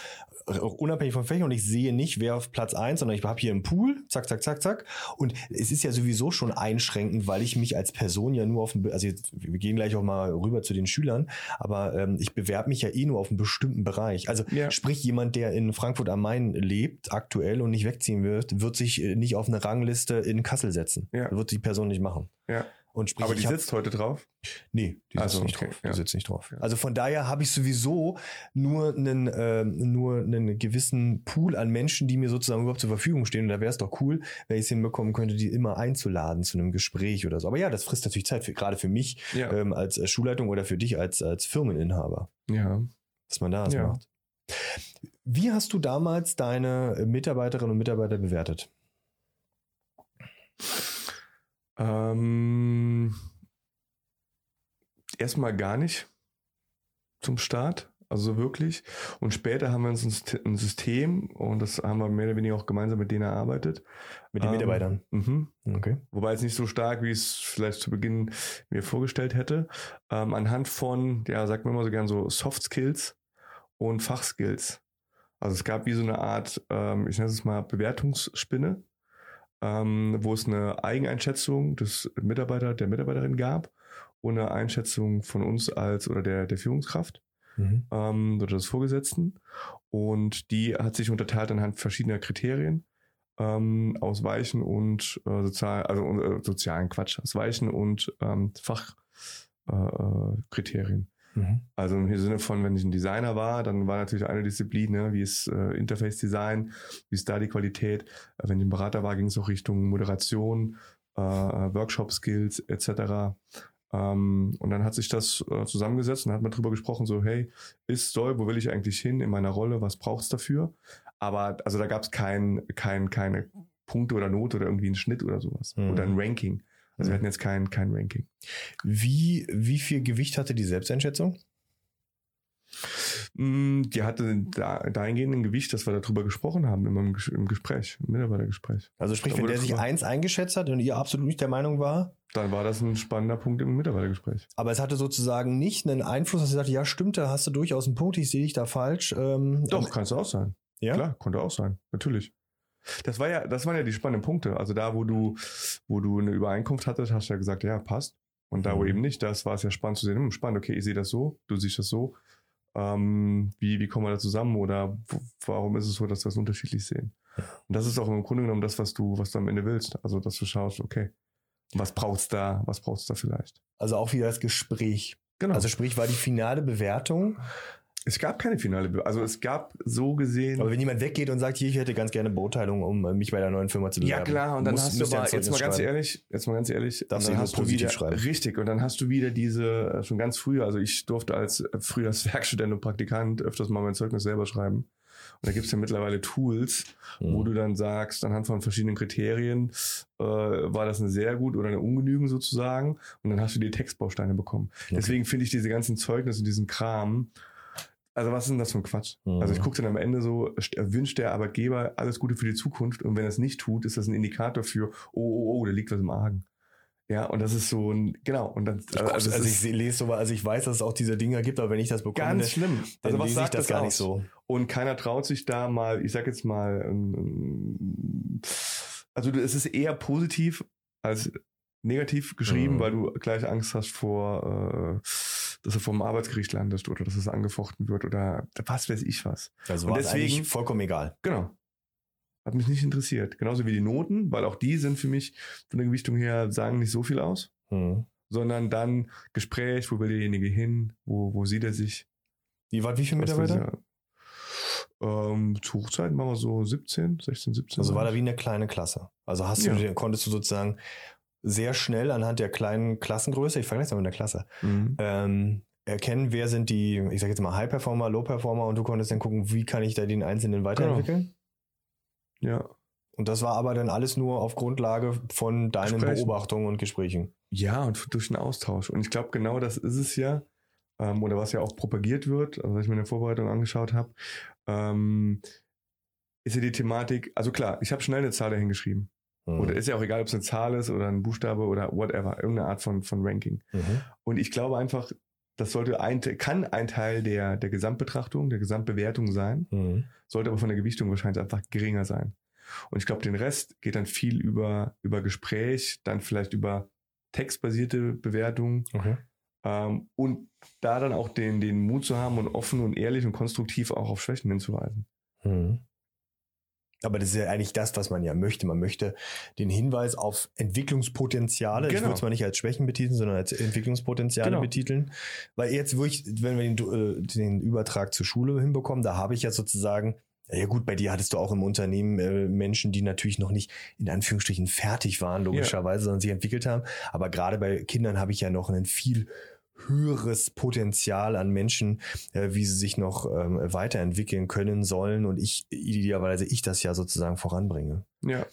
äh, unabhängig von Fächern und ich sehe nicht, wer auf Platz eins, sondern ich habe hier einen Pool, zack, zack, zack, zack. Und es ist ja sowieso schon einschränkend, weil ich mich als Person ja nur auf, ein, also jetzt, wir gehen gleich auch mal rüber zu den Schülern, aber ähm, ich bewerbe mich ja eh nur auf einen bestimmten Bereich. Also Ja. sprich, jemand, der in Frankfurt am Main lebt, aktuell und nicht wegziehen wird, wird sich äh, nicht auf eine Rangliste in Kassel setzen. Ja. Wird die Person nicht machen. Ja. Und sprich, Aber die ich hab- sitzt heute drauf. Nee, die Ach sitzt nicht okay, drauf. Die ja. sitzt nicht drauf. Ja. Also von daher habe ich sowieso nur einen, äh, nur einen gewissen Pool an Menschen, die mir sozusagen überhaupt zur Verfügung stehen. Und da wäre es doch cool, wenn ich es hinbekommen könnte, die immer einzuladen zu einem Gespräch oder so. Aber ja, das frisst natürlich Zeit, gerade für mich Ja. ähm, als äh, Schulleitung oder für dich als, als Firmeninhaber, ja. dass man da was macht. Wie hast du damals deine äh, Mitarbeiterinnen und Mitarbeiter bewertet? Ähm, erstmal gar nicht zum Start, also wirklich. Und später haben wir uns ein Syst- ein System und das haben wir mehr oder weniger auch gemeinsam mit denen erarbeitet. Mit den Ähm, Mitarbeitern? Mhm. Okay. Wobei es nicht so stark, wie es vielleicht zu Beginn mir vorgestellt hätte. Ähm, anhand von, ja, sagt man immer so gern so Soft Skills und Fachskills. Also es gab wie so eine Art, ähm, ich nenne es mal Bewertungsspinne, ähm, wo es eine Eigeneinschätzung des Mitarbeiter, der Mitarbeiterin gab und eine Einschätzung von uns als oder der, der Führungskraft Mhm. ähm, oder des Vorgesetzten. Und die hat sich unterteilt anhand verschiedener Kriterien ähm, aus Weichen und äh, sozial, also äh, sozialen Quatsch, aus Weichen und ähm, Fachkriterien. Äh, Kriterien. Mhm. Also im Sinne von, wenn ich ein Designer war, dann war natürlich eine Disziplin, ne, wie ist äh, Interface Design, wie ist da die Qualität. Äh, wenn ich ein Berater war, ging es auch Richtung Moderation, äh, Workshop Skills etc. Ähm, und dann hat sich das äh, zusammengesetzt und hat man drüber gesprochen, so hey, ist soll, wo will ich eigentlich hin in meiner Rolle, was braucht's dafür? Aber also da gab es kein, kein, keine Punkte oder Note oder irgendwie einen Schnitt oder sowas Mhm. oder ein Ranking. Also Mhm. wir hatten jetzt kein, kein Ranking. Wie, wie viel Gewicht hatte die Selbsteinschätzung? Mm, Die hatte da, dahingehend ein Gewicht, dass wir darüber gesprochen haben im, Ges- im Gespräch, im Mitarbeitergespräch. Also sprich, Da wenn der sich eins eingeschätzt hat und ihr absolut nicht der Meinung war, Dann war das ein spannender Punkt im Mitarbeitergespräch. aber es hatte sozusagen nicht einen Einfluss, dass ihr sagt, ja stimmt, da hast du durchaus einen Punkt, ich sehe dich da falsch. Ähm, Doch, kann es auch sein. ja? Klar, konnte auch sein, natürlich. Das war ja, das waren ja die spannenden Punkte. Also da, wo du, wo du eine Übereinkunft hattest, hast du ja gesagt, ja, passt. Und da, wo Mhm. eben nicht, das war es ja spannend zu sehen. Hm, spannend, okay, ich sehe das so, du siehst das so. Ähm, wie, wie kommen wir da zusammen? Oder warum ist es so, dass wir es unterschiedlich sehen? Und das ist auch im Grunde genommen das, was du, was du am Ende willst. Also, dass du schaust, okay, was braucht's da, was braucht's da vielleicht? Also auch wieder das Gespräch. Genau. Also sprich, war die finale Bewertung. Es gab keine finale, Be also es gab so gesehen. Aber wenn jemand weggeht und sagt, hier, ich hätte ganz gerne Beurteilung, um äh, mich bei der neuen Firma zu bewerben. Ja klar, und dann muss- hast du aber, jetzt mal ganz ehrlich, jetzt mal ganz ehrlich, Darfst und dann hast du wieder, schreiben. richtig, und dann hast du wieder diese, äh, schon ganz früh, also ich durfte als äh, früher als Werkstudent und Praktikant öfters mal mein Zeugnis selber schreiben. da gibt es ja mittlerweile Tools, wo Mhm. du dann sagst, anhand von verschiedenen Kriterien, äh, war das eine sehr gut oder eine ungenügend sozusagen. Und dann hast du die Textbausteine bekommen. Okay. Deswegen finde ich diese ganzen Zeugnisse und diesen Kram, also was ist denn das für ein Quatsch? Mhm. Also ich gucke dann am Ende so, wünscht der Arbeitgeber alles Gute für die Zukunft und wenn er es nicht tut, ist das ein Indikator für, oh, oh, oh, da liegt was im Argen. Ja, und das ist so ein, genau, und dann, also, also, es ich lese so, also ich weiß, dass es auch diese Dinger gibt, aber wenn ich das bekomme, ganz dann, schlimm. dann Also was lese ich sagt das gar aus? nicht so. Und keiner traut sich da mal, ich sag jetzt mal, ähm, also du- es ist eher positiv als negativ geschrieben, Mhm. weil du gleich Angst hast vor, äh, dass du vom Arbeitsgericht landest oder dass es angefochten wird oder was weiß ich was. Also Und war es deswegen- vollkommen egal. Genau. Hat mich nicht interessiert. Genauso wie die Noten, weil auch die sind für mich von der Gewichtung her, sagen nicht so viel aus, Mhm. sondern dann Gespräch, wo will derjenige hin, wo, wo sieht er sich. Wie, war, wie viele Mitarbeiter? Ähm, zu Hochzeiten waren wir so 17, 16, 17. Also war da wie eine kleine Klasse. Also hast du, Ja. konntest du sozusagen sehr schnell anhand der kleinen Klassengröße, ich vergleiche es mal mit der Klasse, Mhm. ähm, erkennen, wer sind die, ich sage jetzt mal High Performer, Low Performer und du konntest dann gucken, wie kann ich da den Einzelnen weiterentwickeln. Ja. Und das war aber dann alles nur auf Grundlage von deinen Gesprächen. Beobachtungen und Gesprächen. Ja, und durch den Austausch. Und ich glaube, genau das ist es ja. Ähm, oder was ja auch propagiert wird, also was ich mir in der Vorbereitung angeschaut habe, ähm, ist ja die Thematik, also klar, ich habe schnell eine Zahl dahin geschrieben. Mhm. Oder ist ja auch egal, ob es eine Zahl ist oder ein Buchstabe oder whatever, irgendeine Art von, von Ranking. Mhm. Und ich glaube einfach, das sollte ein, kann ein Teil der, der Gesamtbetrachtung, der Gesamtbewertung sein, Mhm. sollte aber von der Gewichtung wahrscheinlich einfach geringer sein. Und ich glaube, den Rest geht dann viel über, über Gespräch, dann vielleicht über textbasierte Bewertungen Okay. ähm, und da dann auch den, den Mut zu haben und offen und ehrlich und konstruktiv auch auf Schwächen hinzuweisen. Mhm. Aber das ist ja eigentlich das, was man ja möchte. Man möchte den Hinweis auf Entwicklungspotenziale, ich Genau. würde es mal nicht als Schwächen betiteln, sondern als Entwicklungspotenziale Genau. betiteln. Weil jetzt, wo ich, wenn wir den, äh, den Übertrag zur Schule hinbekommen, da habe ich ja sozusagen, ja gut, bei dir hattest du auch im Unternehmen äh, Menschen, die natürlich noch nicht in Anführungsstrichen fertig waren, logischerweise, sondern sich entwickelt haben. Aber gerade bei Kindern habe ich ja noch einen viel höheres Potenzial an Menschen, äh, wie sie sich noch ähm, weiterentwickeln können sollen und ich idealerweise ich das ja sozusagen voranbringe. Ja.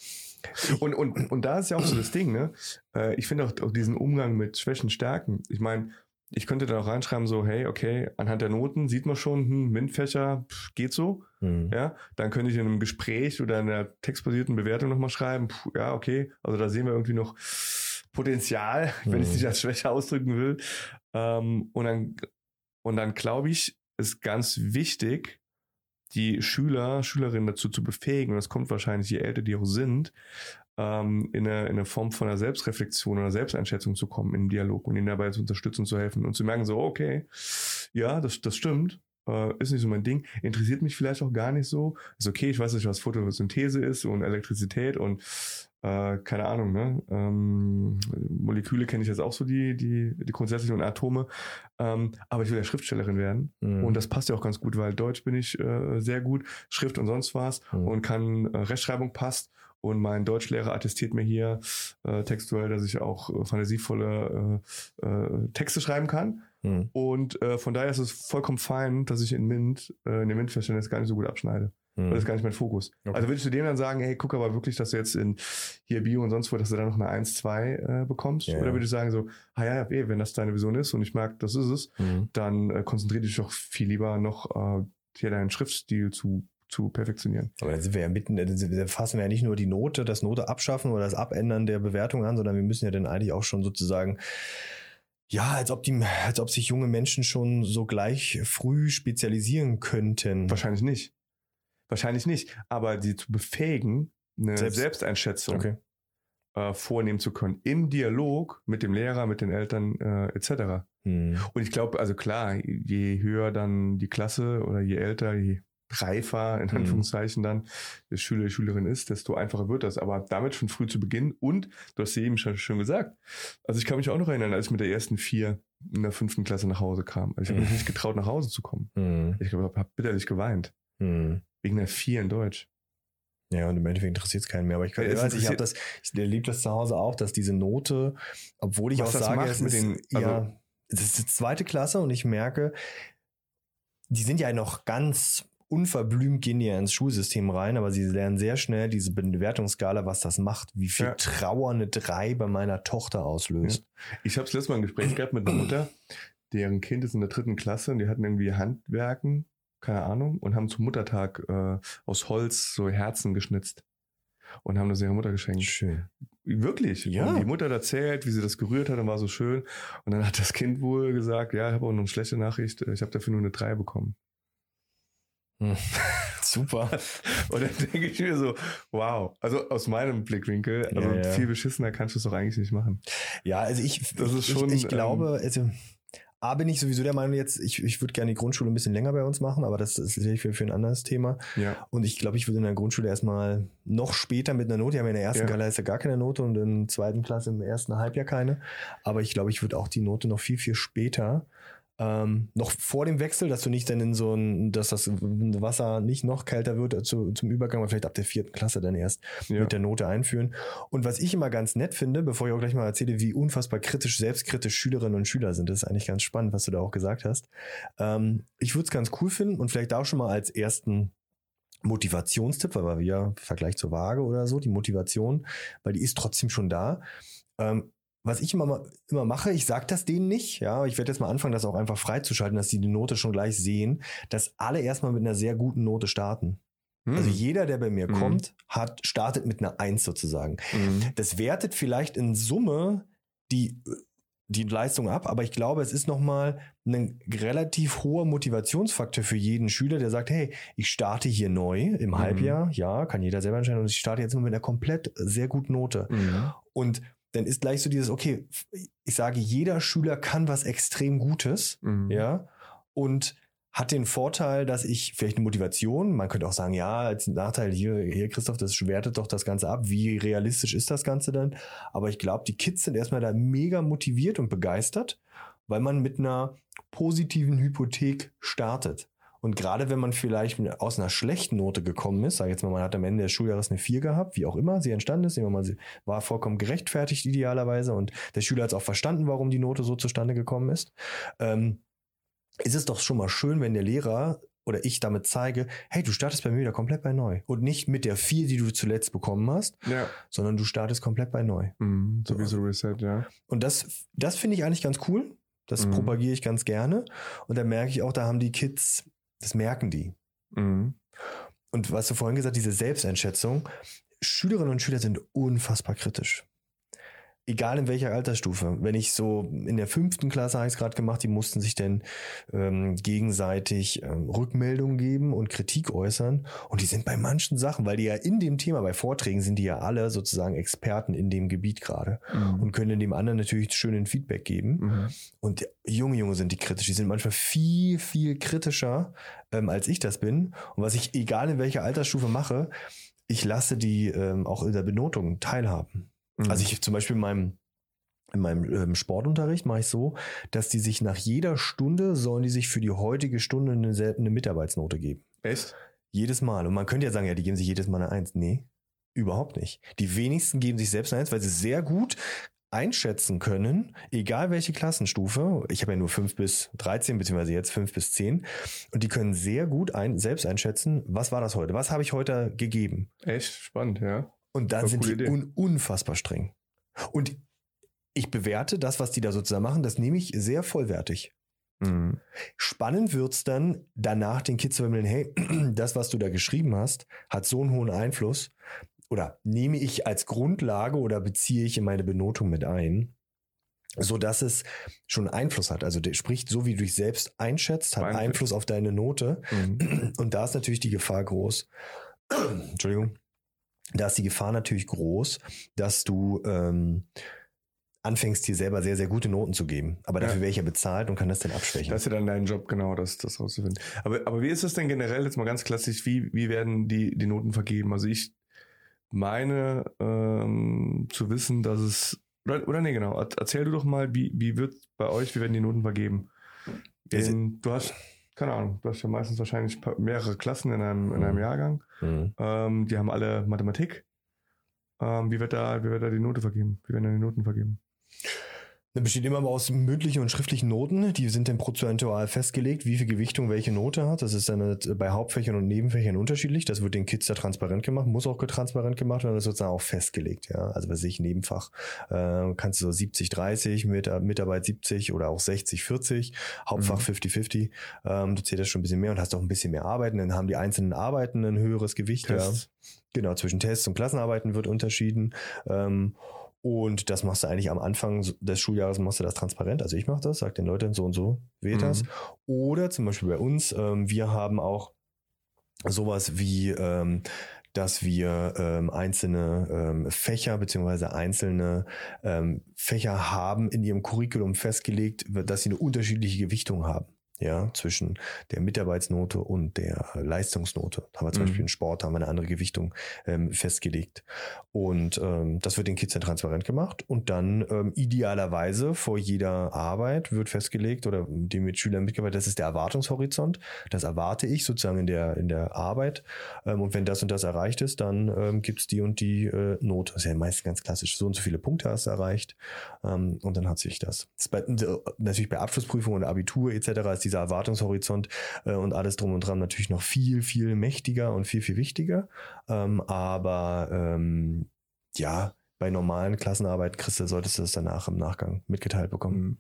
Und, und, und da ist ja auch so das Ding, ne? Äh, Ich finde auch, auch diesen Umgang mit Schwächen, Stärken. Ich meine, ich könnte da auch reinschreiben, so, hey, okay, anhand der Noten sieht man schon, hm, MINT-Fächer, geht so. Mhm. Ja, dann könnte ich in einem Gespräch oder in einer textbasierten Bewertung nochmal schreiben, puh, ja, okay, also da sehen wir irgendwie noch Potenzial, wenn ich es Mhm. nicht als Schwäche ausdrücken will. Ähm, und dann, und dann glaube ich, ist ganz wichtig, die Schüler, Schülerinnen dazu zu befähigen, und das kommt wahrscheinlich, je älter die auch sind, ähm, in, eine, in eine Form von einer Selbstreflexion oder Selbsteinschätzung zu kommen im Dialog und ihnen dabei zu unterstützen, zu helfen und zu merken, so, okay, ja, das, das stimmt, äh, ist nicht so mein Ding, interessiert mich vielleicht auch gar nicht so. Ist okay, ich weiß nicht, was Photosynthese ist und Elektrizität und äh, keine Ahnung, ne? Ähm, Moleküle kenne ich jetzt auch so, die, die, die grundsätzlichen und Atome. Ähm, aber ich will ja Schriftstellerin werden. Mhm. Und das passt ja auch ganz gut, weil Deutsch bin ich äh, sehr gut, Schrift und sonst was Mhm. und kann äh, Rechtschreibung passt. Und mein Deutschlehrer attestiert mir hier äh, textuell, dass ich auch äh, fantasievolle äh, äh, Texte schreiben kann. Mhm. Und äh, von daher ist es vollkommen fein, dass ich in MINT, äh, in dem MINT-Verständnis gar nicht so gut abschneide. Weil das ist Mhm. gar nicht mein Fokus. Okay. Also würdest du dem dann sagen, hey, guck aber wirklich, dass du jetzt in hier Bio und sonst wo, dass du dann noch eine 1, 2 äh, bekommst? Ja, Oder ja. würdest du sagen so, ah ja, ey, wenn das deine Vision ist und ich merke, das ist es, Mhm. dann äh, konzentriere dich doch viel lieber noch äh, hier deinen Schriftstil zu, zu perfektionieren. Aber dann sind wir ja mitten, dann fassen wir ja nicht nur die Note, das Note abschaffen oder das Abändern der Bewertung an, sondern wir müssen ja dann eigentlich auch schon sozusagen ja, als ob die, als ob sich junge Menschen schon so gleich früh spezialisieren könnten. Wahrscheinlich nicht. Wahrscheinlich nicht. Aber die zu befähigen, eine Selbst- Selbsteinschätzung Okay. äh, vornehmen zu können. Im Dialog mit dem Lehrer, mit den Eltern äh, etc. Hm. Und ich glaube, also klar, je höher dann die Klasse oder je älter, je reifer, in Mhm. Anführungszeichen dann, der Schüler, die Schülerin ist, desto einfacher wird das. Aber damit schon früh zu beginnen und, du hast ja eben schon, schon gesagt, also ich kann mich auch noch erinnern, als ich mit der ersten vier in der fünften Klasse nach Hause kam. Also ich habe Mhm. mich nicht getraut, nach Hause zu kommen. Hm. Ich glaube, habe bitterlich geweint. Hm. Wegen der vier in Deutsch. Ja, und im Endeffekt interessiert es keinen mehr. Aber ich, Ja, es weiß, ich habe das, ich erlebe das zu Hause auch, dass diese Note, obwohl ich Was auch sage, es mit ist, den- also- ja, es ist die zweite Klasse und ich merke, die sind ja noch ganz unverblümt gehen die ja ins Schulsystem rein, aber sie lernen sehr schnell diese Bewertungsskala, was das macht, wie viel Ja. Trauer eine 3 bei meiner Tochter auslöst. Ich habe letztes Mal ein Gespräch gehabt mit einer Mutter, deren Kind ist in der dritten Klasse und die hatten irgendwie Handwerken, keine Ahnung, und haben zum Muttertag äh, aus Holz so Herzen geschnitzt und haben das ihrer Mutter geschenkt. Schön. Wirklich. Ja. Und die Mutter hat erzählt, wie sie das gerührt hat und war so schön. Und dann hat das Kind wohl gesagt, ja, ich habe auch noch eine schlechte Nachricht, ich habe dafür nur eine 3 bekommen. Super. Und dann denke ich mir so, wow. Also aus meinem Blickwinkel, also Ja, ja. viel beschissener kannst du es doch eigentlich nicht machen. Ja, also ich, Das ist schon, ich, ich ähm, glaube, also A bin ich sowieso der Meinung jetzt, ich, ich würde gerne die Grundschule ein bisschen länger bei uns machen, aber das ist sicherlich für, für ein anderes Thema. Ja. Und ich glaube, ich würde in der Grundschule erstmal noch später mit einer Note, ja in der ersten Ja. Klasse gar keine Note und in der zweiten Klasse im ersten Halbjahr keine. Aber ich glaube, ich würde auch die Note noch viel, viel später, ähm, noch vor dem Wechsel, dass du nicht dann in so ein, dass das Wasser nicht noch kälter wird äh, zu, zum Übergang, aber vielleicht ab der vierten Klasse dann erst Ja. mit der Note einführen. Und was ich immer ganz nett finde, bevor ich auch gleich mal erzähle, wie unfassbar kritisch, selbstkritisch Schülerinnen und Schüler sind, das ist eigentlich ganz spannend, was du da auch gesagt hast. Ähm, ich würde es ganz cool finden und vielleicht auch schon mal als ersten Motivationstipp, weil wir im Vergleich zur Waage oder so, die Motivation, weil die ist trotzdem schon da. Ähm, was ich immer, immer mache, ich sage das denen nicht, ja, ich werde jetzt mal anfangen, das auch einfach freizuschalten, dass die die Note schon gleich sehen, dass alle erstmal mit einer sehr guten Note starten. Hm. Also jeder, der bei mir Mhm. kommt, hat, startet mit einer Eins sozusagen. Mhm. Das wertet vielleicht in Summe die, die Leistung ab, aber ich glaube, es ist nochmal ein relativ hoher Motivationsfaktor für jeden Schüler, der sagt, hey, ich starte hier neu im Mhm. Halbjahr, ja, kann jeder selber entscheiden und ich starte jetzt mal mit einer komplett sehr guten Note. Mhm. Und dann ist gleich so dieses, okay, ich sage, jeder Schüler kann was extrem Gutes, Mhm. ja, und hat den Vorteil, dass ich vielleicht eine Motivation, man könnte auch sagen, ja, als Nachteil hier, hier Christoph, das wertet doch das Ganze ab, wie realistisch ist das Ganze dann? Aber ich glaube, die Kids sind erstmal da mega motiviert und begeistert, weil man mit einer positiven Hypothek startet. Und gerade wenn man vielleicht aus einer schlechten Note gekommen ist, sag ich jetzt mal, man hat am Ende des Schuljahres eine 4 gehabt, wie auch immer sie entstanden ist, nehmen wir mal, sie war vollkommen gerechtfertigt idealerweise und der Schüler hat es auch verstanden, warum die Note so zustande gekommen ist. Ähm, ist es doch schon mal schön, wenn der Lehrer oder ich damit zeige, hey, du startest bei mir wieder komplett bei neu. Und nicht mit der 4, die du zuletzt bekommen hast, Ja. sondern du startest komplett bei neu. Mhm. So wie so Reset, ja. Und das, das finde ich eigentlich ganz cool. Das Mhm. propagiere ich ganz gerne. Und da merke ich auch, da haben die Kids, das merken die. Mhm. Und was du vorhin gesagt, diese Selbsteinschätzung, Schülerinnen und Schüler sind unfassbar kritisch. Egal in welcher Altersstufe. Wenn ich so in der fünften Klasse habe ich es gerade gemacht, die mussten sich dann ähm, gegenseitig ähm, Rückmeldungen geben und Kritik äußern. Und die sind bei manchen Sachen, weil die ja in dem Thema, bei Vorträgen sind die ja alle sozusagen Experten in dem Gebiet gerade Mhm. und können dem anderen natürlich schönen Feedback geben. Mhm. Und junge Junge sind die kritisch. Die sind manchmal viel, viel kritischer, ähm, als ich das bin. Und was ich, egal in welcher Altersstufe mache, ich lasse die ähm, auch in der Benotung teilhaben. Mhm. Also ich zum Beispiel in meinem, in meinem ähm, Sportunterricht mache ich so, dass die sich nach jeder Stunde sollen die sich für die heutige Stunde eine, sel- eine Mitarbeitsnote geben. Echt? Jedes Mal. Und man könnte ja sagen, ja, die geben sich jedes Mal eine Eins. Nee, überhaupt nicht. Die wenigsten geben sich selbst eine Eins, weil sie sehr gut einschätzen können, egal welche Klassenstufe. Ich habe ja nur 5 bis 13, beziehungsweise jetzt 5 bis 10. Und die können sehr gut ein, selbst einschätzen, was war das heute? Was habe ich heute gegeben? Echt spannend, ja. Und dann sind die un unfassbar streng. Und ich bewerte das, was die da sozusagen machen, das nehme ich sehr vollwertig. Mhm. Spannend wird's dann, danach den Kids zu vermitteln, hey, das, was du da geschrieben hast, hat so einen hohen Einfluss. Oder nehme ich als Grundlage oder beziehe ich in meine Benotung mit ein, so dass es schon Einfluss hat. Also der spricht so, wie du dich selbst einschätzt, hat Beeinflusst. Einfluss auf deine Note. Mhm. Und da ist natürlich die Gefahr groß. Entschuldigung. Da ist die Gefahr natürlich groß, dass du ähm, anfängst, dir selber sehr, sehr gute Noten zu geben. Aber dafür Ja. wäre ich ja bezahlt und kann das dann abschwächen. Das ist ja dann dein Job, genau, das, das rauszufinden. Aber, aber wie ist das denn generell jetzt mal ganz klassisch? Wie, wie werden die, die Noten vergeben? Also ich meine ähm, zu wissen, dass es oder, oder nee, genau. Er- Erzähl du doch mal, wie, wie wird bei euch, wie werden die Noten vergeben? Also- In, du hast, keine Ahnung, du hast ja meistens wahrscheinlich mehrere Klassen in einem, in einem Mhm. Jahrgang. Mhm. Ähm, die haben alle Mathematik. Ähm, wie wird da, wie wird da die Note vergeben? Wie werden da die Noten vergeben? Das besteht immer aus mündlichen und schriftlichen Noten. Die sind dann prozentual festgelegt, wie viel Gewichtung welche Note hat. Das ist dann bei Hauptfächern und Nebenfächern unterschiedlich. Das wird den Kids da transparent gemacht, muss auch transparent gemacht werden. Das wird dann auch festgelegt. Ja, also was ich Nebenfach äh, kannst du so 70 30 mit Mitarbeit 70 oder auch 60 40, Hauptfach mhm. 50 50. Ähm, du zählst das schon ein bisschen mehr und hast auch ein bisschen mehr Arbeiten. Dann haben die einzelnen Arbeiten ein höheres Gewicht. Ja. Genau, zwischen Tests und Klassenarbeiten wird unterschieden. Ähm, und das machst du eigentlich am Anfang des Schuljahres machst du das transparent. Also ich mache das, sag den Leuten so und so wählt mhm. das. Oder zum Beispiel bei uns, ähm, wir haben auch sowas wie, ähm, dass wir ähm, einzelne ähm, Fächer beziehungsweise einzelne ähm, Fächer haben in ihrem Curriculum festgelegt, dass sie eine unterschiedliche Gewichtung haben ja, zwischen der Mitarbeitsnote und der Leistungsnote. Da haben wir zum mhm. Beispiel in Sport, haben wir eine andere Gewichtung ähm, festgelegt. Und ähm, das wird den Kids dann transparent gemacht und dann ähm, idealerweise vor jeder Arbeit wird festgelegt oder dem mit Schülern mitgearbeitet, das ist der Erwartungshorizont. Das erwarte ich sozusagen in der, in der Arbeit. Ähm, und wenn das und das erreicht ist, dann ähm, gibt's die und die äh, Note. Das ist ja meist ganz klassisch. So und so viele Punkte hast du erreicht. Ähm, und dann hat sich das. das bei, natürlich bei Abschlussprüfungen und Abitur etc. ist dieser Erwartungshorizont äh, und alles drum und dran natürlich noch viel, viel mächtiger und viel, viel wichtiger. Ähm, aber ähm, ja, bei normalen Klassenarbeiten, Christa, solltest du das danach im Nachgang mitgeteilt bekommen. Mhm.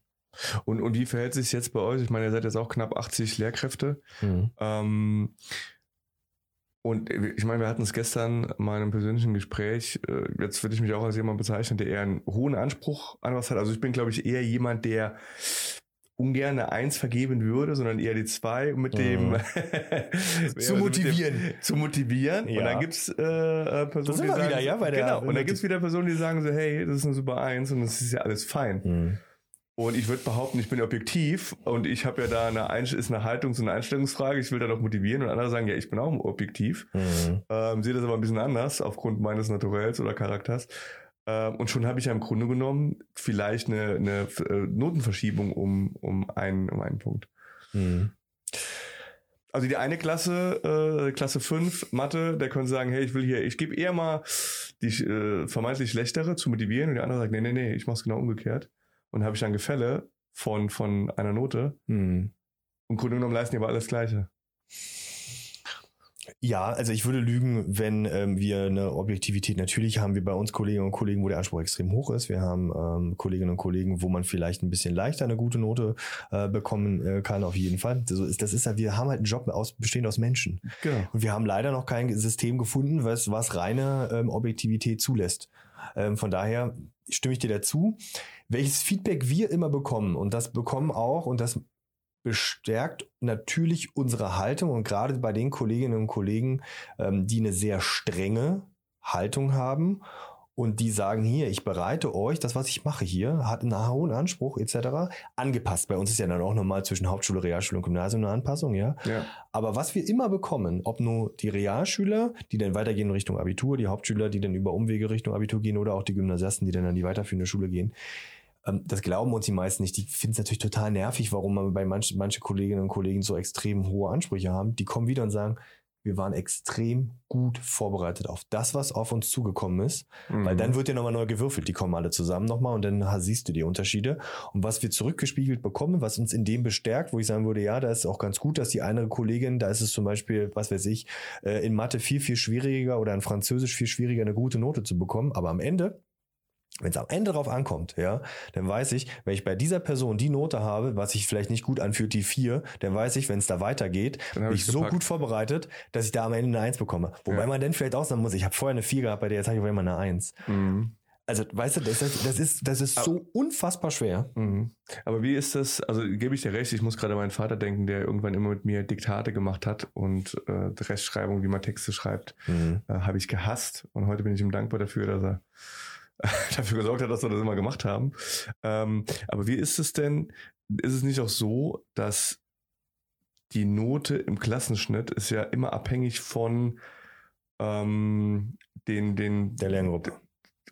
Und, und wie verhält sich jetzt bei euch? Ich meine, ihr seid jetzt auch knapp 80 Lehrkräfte. Mhm. Ähm, und ich meine, wir hatten es gestern mal in einem persönlichen Gespräch. Äh, jetzt würde ich mich auch als jemand bezeichnen, der eher einen hohen Anspruch an was hat. Also ich bin, glaube ich, eher jemand, der ungern eine Eins vergeben würde, sondern eher die zwei mit dem mhm. zu motivieren. Dem, zu motivieren. Ja. Und dann gibt's äh, äh Personen, die sagen, wieder, ja, bei der, genau. Und dann gibt's wieder Personen, die sagen so, hey, das ist eine super Eins und das ist ja alles fein. Mhm. Und ich würde behaupten, ich bin objektiv und ich habe ja da eine, Einst ist eine Haltungs- und Einstellungsfrage. Ich will da doch motivieren und andere sagen, ja, ich bin auch objektiv. Mhm. Ähm, sehe das aber ein bisschen anders aufgrund meines Naturells oder Charakters. Ähm, und schon habe ich ja im Grunde genommen vielleicht eine, eine äh, Notenverschiebung um, um, einen, um einen Punkt. Mhm. Also die eine Klasse, äh, Klasse 5, Mathe, der könnte sagen, hey, ich will hier, ich gebe eher mal die äh, vermeintlich schlechtere zu motivieren und der andere sagt, nee, nee, nee, ich mache es genau umgekehrt. Und habe ich dann Gefälle von, von einer Note. Mhm. Im Grunde genommen leisten die aber alles Gleiche. Ja, also ich würde lügen, wenn ähm, wir eine Objektivität, natürlich haben wir bei uns Kolleginnen und Kollegen, wo der Anspruch extrem hoch ist. Wir haben ähm, Kolleginnen und Kollegen, wo man vielleicht ein bisschen leichter eine gute Note äh, bekommen äh, kann, auf jeden Fall. So ist, das ist ja, wir haben halt einen Job aus, bestehend aus Menschen. Genau. Und wir haben leider noch kein System gefunden, was, was reine ähm, Objektivität zulässt. Ähm, von daher stimme ich dir dazu. Welches Feedback wir immer bekommen, und das bekommen auch, und das bestärkt natürlich unsere Haltung und gerade bei den Kolleginnen und Kollegen, ähm, die eine sehr strenge Haltung haben und die sagen hier, ich bereite euch, das was ich mache hier, hat einen hohen Anspruch etc. angepasst. Bei uns ist ja dann auch nochmal zwischen Hauptschule, Realschule und Gymnasium eine Anpassung, ja? ja. Aber was wir immer bekommen, ob nur die Realschüler, die dann weitergehen Richtung Abitur, die Hauptschüler, die dann über Umwege Richtung Abitur gehen oder auch die Gymnasiasten, die dann an die weiterführende Schule gehen, das glauben uns die meisten nicht. Die finden es natürlich total nervig, warum man bei manchen manche Kolleginnen und Kollegen so extrem hohe Ansprüche haben. Die kommen wieder und sagen, wir waren extrem gut vorbereitet auf das, was auf uns zugekommen ist. Mhm. Weil dann wird ja nochmal neu gewürfelt. Die kommen alle zusammen nochmal und dann siehst du die Unterschiede. Und was wir zurückgespiegelt bekommen, was uns in dem bestärkt, wo ich sagen würde, ja, da ist auch ganz gut, dass die eine Kollegin, da ist es zum Beispiel, was weiß ich, äh, in Mathe viel, viel schwieriger oder in Französisch viel schwieriger, eine gute Note zu bekommen. Aber am Ende wenn es am Ende drauf ankommt, ja, dann weiß ich, wenn ich bei dieser Person die Note habe, was sich vielleicht nicht gut anfühlt, die vier, dann weiß ich, wenn es da weitergeht, bin ich so gut vorbereitet, dass ich da am Ende eine Eins bekomme. Wobei ja. man dann vielleicht auch sagen muss, ich habe vorher eine vier gehabt, bei der jetzt habe ich auf einmal eine Eins. Mhm. Also, weißt du, das, das ist, das ist so unfassbar schwer. Mhm. Aber wie ist das, also gebe ich dir recht, ich muss gerade an meinen Vater denken, der irgendwann immer mit mir Diktate gemacht hat und äh, Rechtschreibung, wie man Texte schreibt, mhm. äh, habe ich gehasst. Und heute bin ich ihm dankbar dafür, dass er dafür gesorgt hat, dass wir das immer gemacht haben. Ähm, aber wie ist es denn? Ist es nicht auch so, dass die Note im Klassenschnitt ist ja immer abhängig von ähm, den, den der Lerngruppe.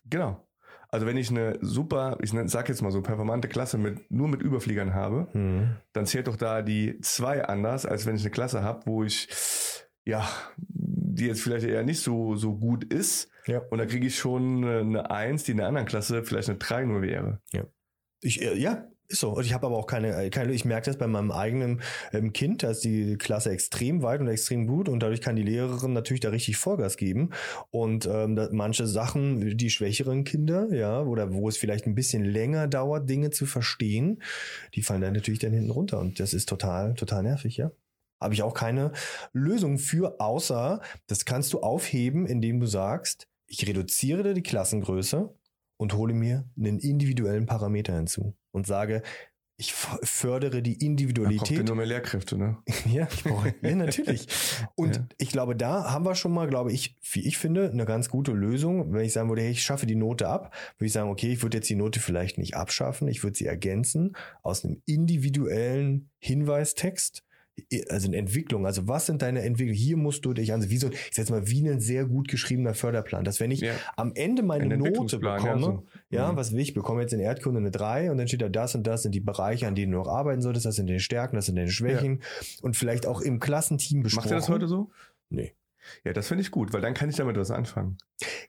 Genau. Also wenn ich eine super, ich sag jetzt mal so performante Klasse mit nur mit Überfliegern habe, mhm. dann zählt doch da die zwei anders, als wenn ich eine Klasse habe, wo ich ja die jetzt vielleicht eher nicht so, so gut ist. Ja. Und da kriege ich schon eine Eins, die in der anderen Klasse vielleicht eine drei nur wäre. Ja. Ich, äh, ja, ist so. Und ich habe aber auch keine, äh, keine, ich merke das bei meinem eigenen ähm, Kind, da ist die Klasse extrem weit und extrem gut und dadurch kann die Lehrerin natürlich da richtig Vollgas geben. Und ähm, manche Sachen, die schwächeren Kinder, ja, oder wo es vielleicht ein bisschen länger dauert, Dinge zu verstehen, die fallen dann natürlich dann hinten runter. Und das ist total, total nervig, ja. Habe ich auch keine Lösung für, außer das kannst du aufheben, indem du sagst, ich reduziere die Klassengröße und hole mir einen individuellen Parameter hinzu und sage, ich fördere die Individualität. Da nur mehr Lehrkräfte, ne? ja, ich brauche, ja, natürlich. Und ja. ich glaube, da haben wir schon mal, glaube ich, wie ich finde, eine ganz gute Lösung. Wenn ich sagen würde, hey, ich schaffe die Note ab, würde ich sagen, okay, ich würde jetzt die Note vielleicht nicht abschaffen, ich würde sie ergänzen aus einem individuellen Hinweistext also eine Entwicklung, also was sind deine Entwicklungen? Hier musst du dich, also wie so, ich sag mal, wie ein sehr gut geschriebener Förderplan, dass wenn ich ja. am Ende meine Note bekomme, ja, so. ja mhm. was will ich, bekomme jetzt in Erdkunde eine 3 und dann steht da das und das sind die Bereiche, an denen du noch arbeiten solltest, das sind deine Stärken, das sind deine Schwächen ja. und vielleicht auch im Klassenteam besprochen. Macht ihr das heute so? Nee. Ja, das finde ich gut, weil dann kann ich damit was anfangen.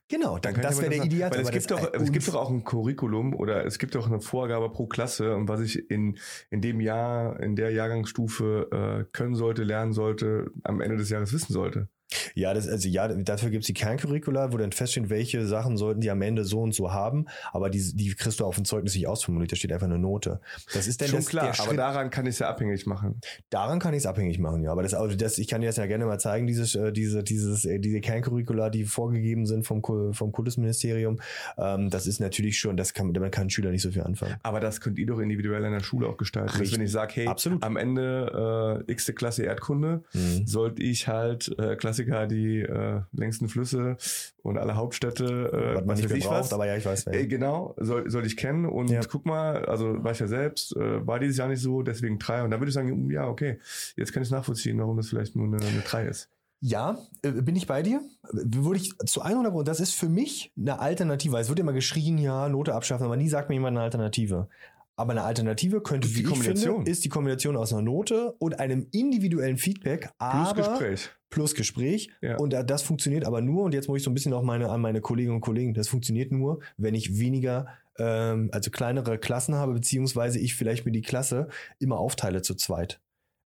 Genau, dann, dann das wäre der Ideal. Weil es gibt, doch, es gibt doch auch ein Curriculum oder es gibt doch eine Vorgabe pro Klasse und was ich in, in dem Jahr, in der Jahrgangsstufe äh, können sollte, lernen sollte, am Ende des Jahres wissen sollte. Ja, das, also ja, dafür gibt's die Kerncurricula, wo dann feststeht, welche Sachen sollten die am Ende so und so haben, aber die, die kriegst du auf dem Zeugnis nicht ausformuliert, da steht einfach eine Note. Das ist dann Schon das, klar, aber daran kann ich es ja abhängig machen. Daran kann ich es abhängig machen, ja. Aber das, also das, ich kann dir das ja gerne mal zeigen, dieses, äh, diese, dieses, äh, diese Kerncurricula, die vorgegeben sind vom, vom Kultusministerium. Ähm, das ist natürlich schon, das kann, damit kann ein Schüler nicht so viel anfangen. Aber das könnt ihr doch individuell in der Schule auch gestalten. Richtig. wenn ich sage, hey, Absolut. am Ende äh, x Klasse Erdkunde, mhm. sollte ich halt äh, Klassiker, die äh, längsten Flüsse und alle Hauptstädte, äh, was man nicht ich braucht, was. aber ja, ich weiß. Äh, genau, soll, soll ich kennen und ja. guck mal, also ich ja selbst, äh, war dieses Jahr nicht so, deswegen drei und da würde ich sagen, ja, okay, jetzt kann ich nachvollziehen, warum das vielleicht nur eine, eine drei ist. Ja, äh, bin ich bei dir? Würde ich zu 100 Prozent, das ist für mich eine Alternative. Es wird immer geschrien, ja, Note abschaffen, aber nie sagt mir jemand eine Alternative. Aber eine Alternative könnte, die wie ich finde, ist die Kombination aus einer Note und einem individuellen Feedback, aber plus Gespräch. Plus Gespräch. Ja. Und das funktioniert aber nur, und jetzt muss ich so ein bisschen auch meine, an meine Kolleginnen und Kollegen, das funktioniert nur, wenn ich weniger, ähm, also kleinere Klassen habe, beziehungsweise ich vielleicht mir die Klasse immer aufteile zu zweit.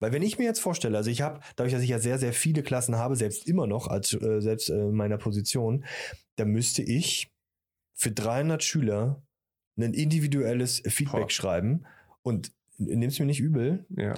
Weil wenn ich mir jetzt vorstelle, also ich habe, dadurch, dass ich ja sehr, sehr viele Klassen habe, selbst immer noch, als äh, selbst äh, in meiner Position, da müsste ich für 300 Schüler ein individuelles Feedback Boah. schreiben und nimm's mir nicht übel. Ja.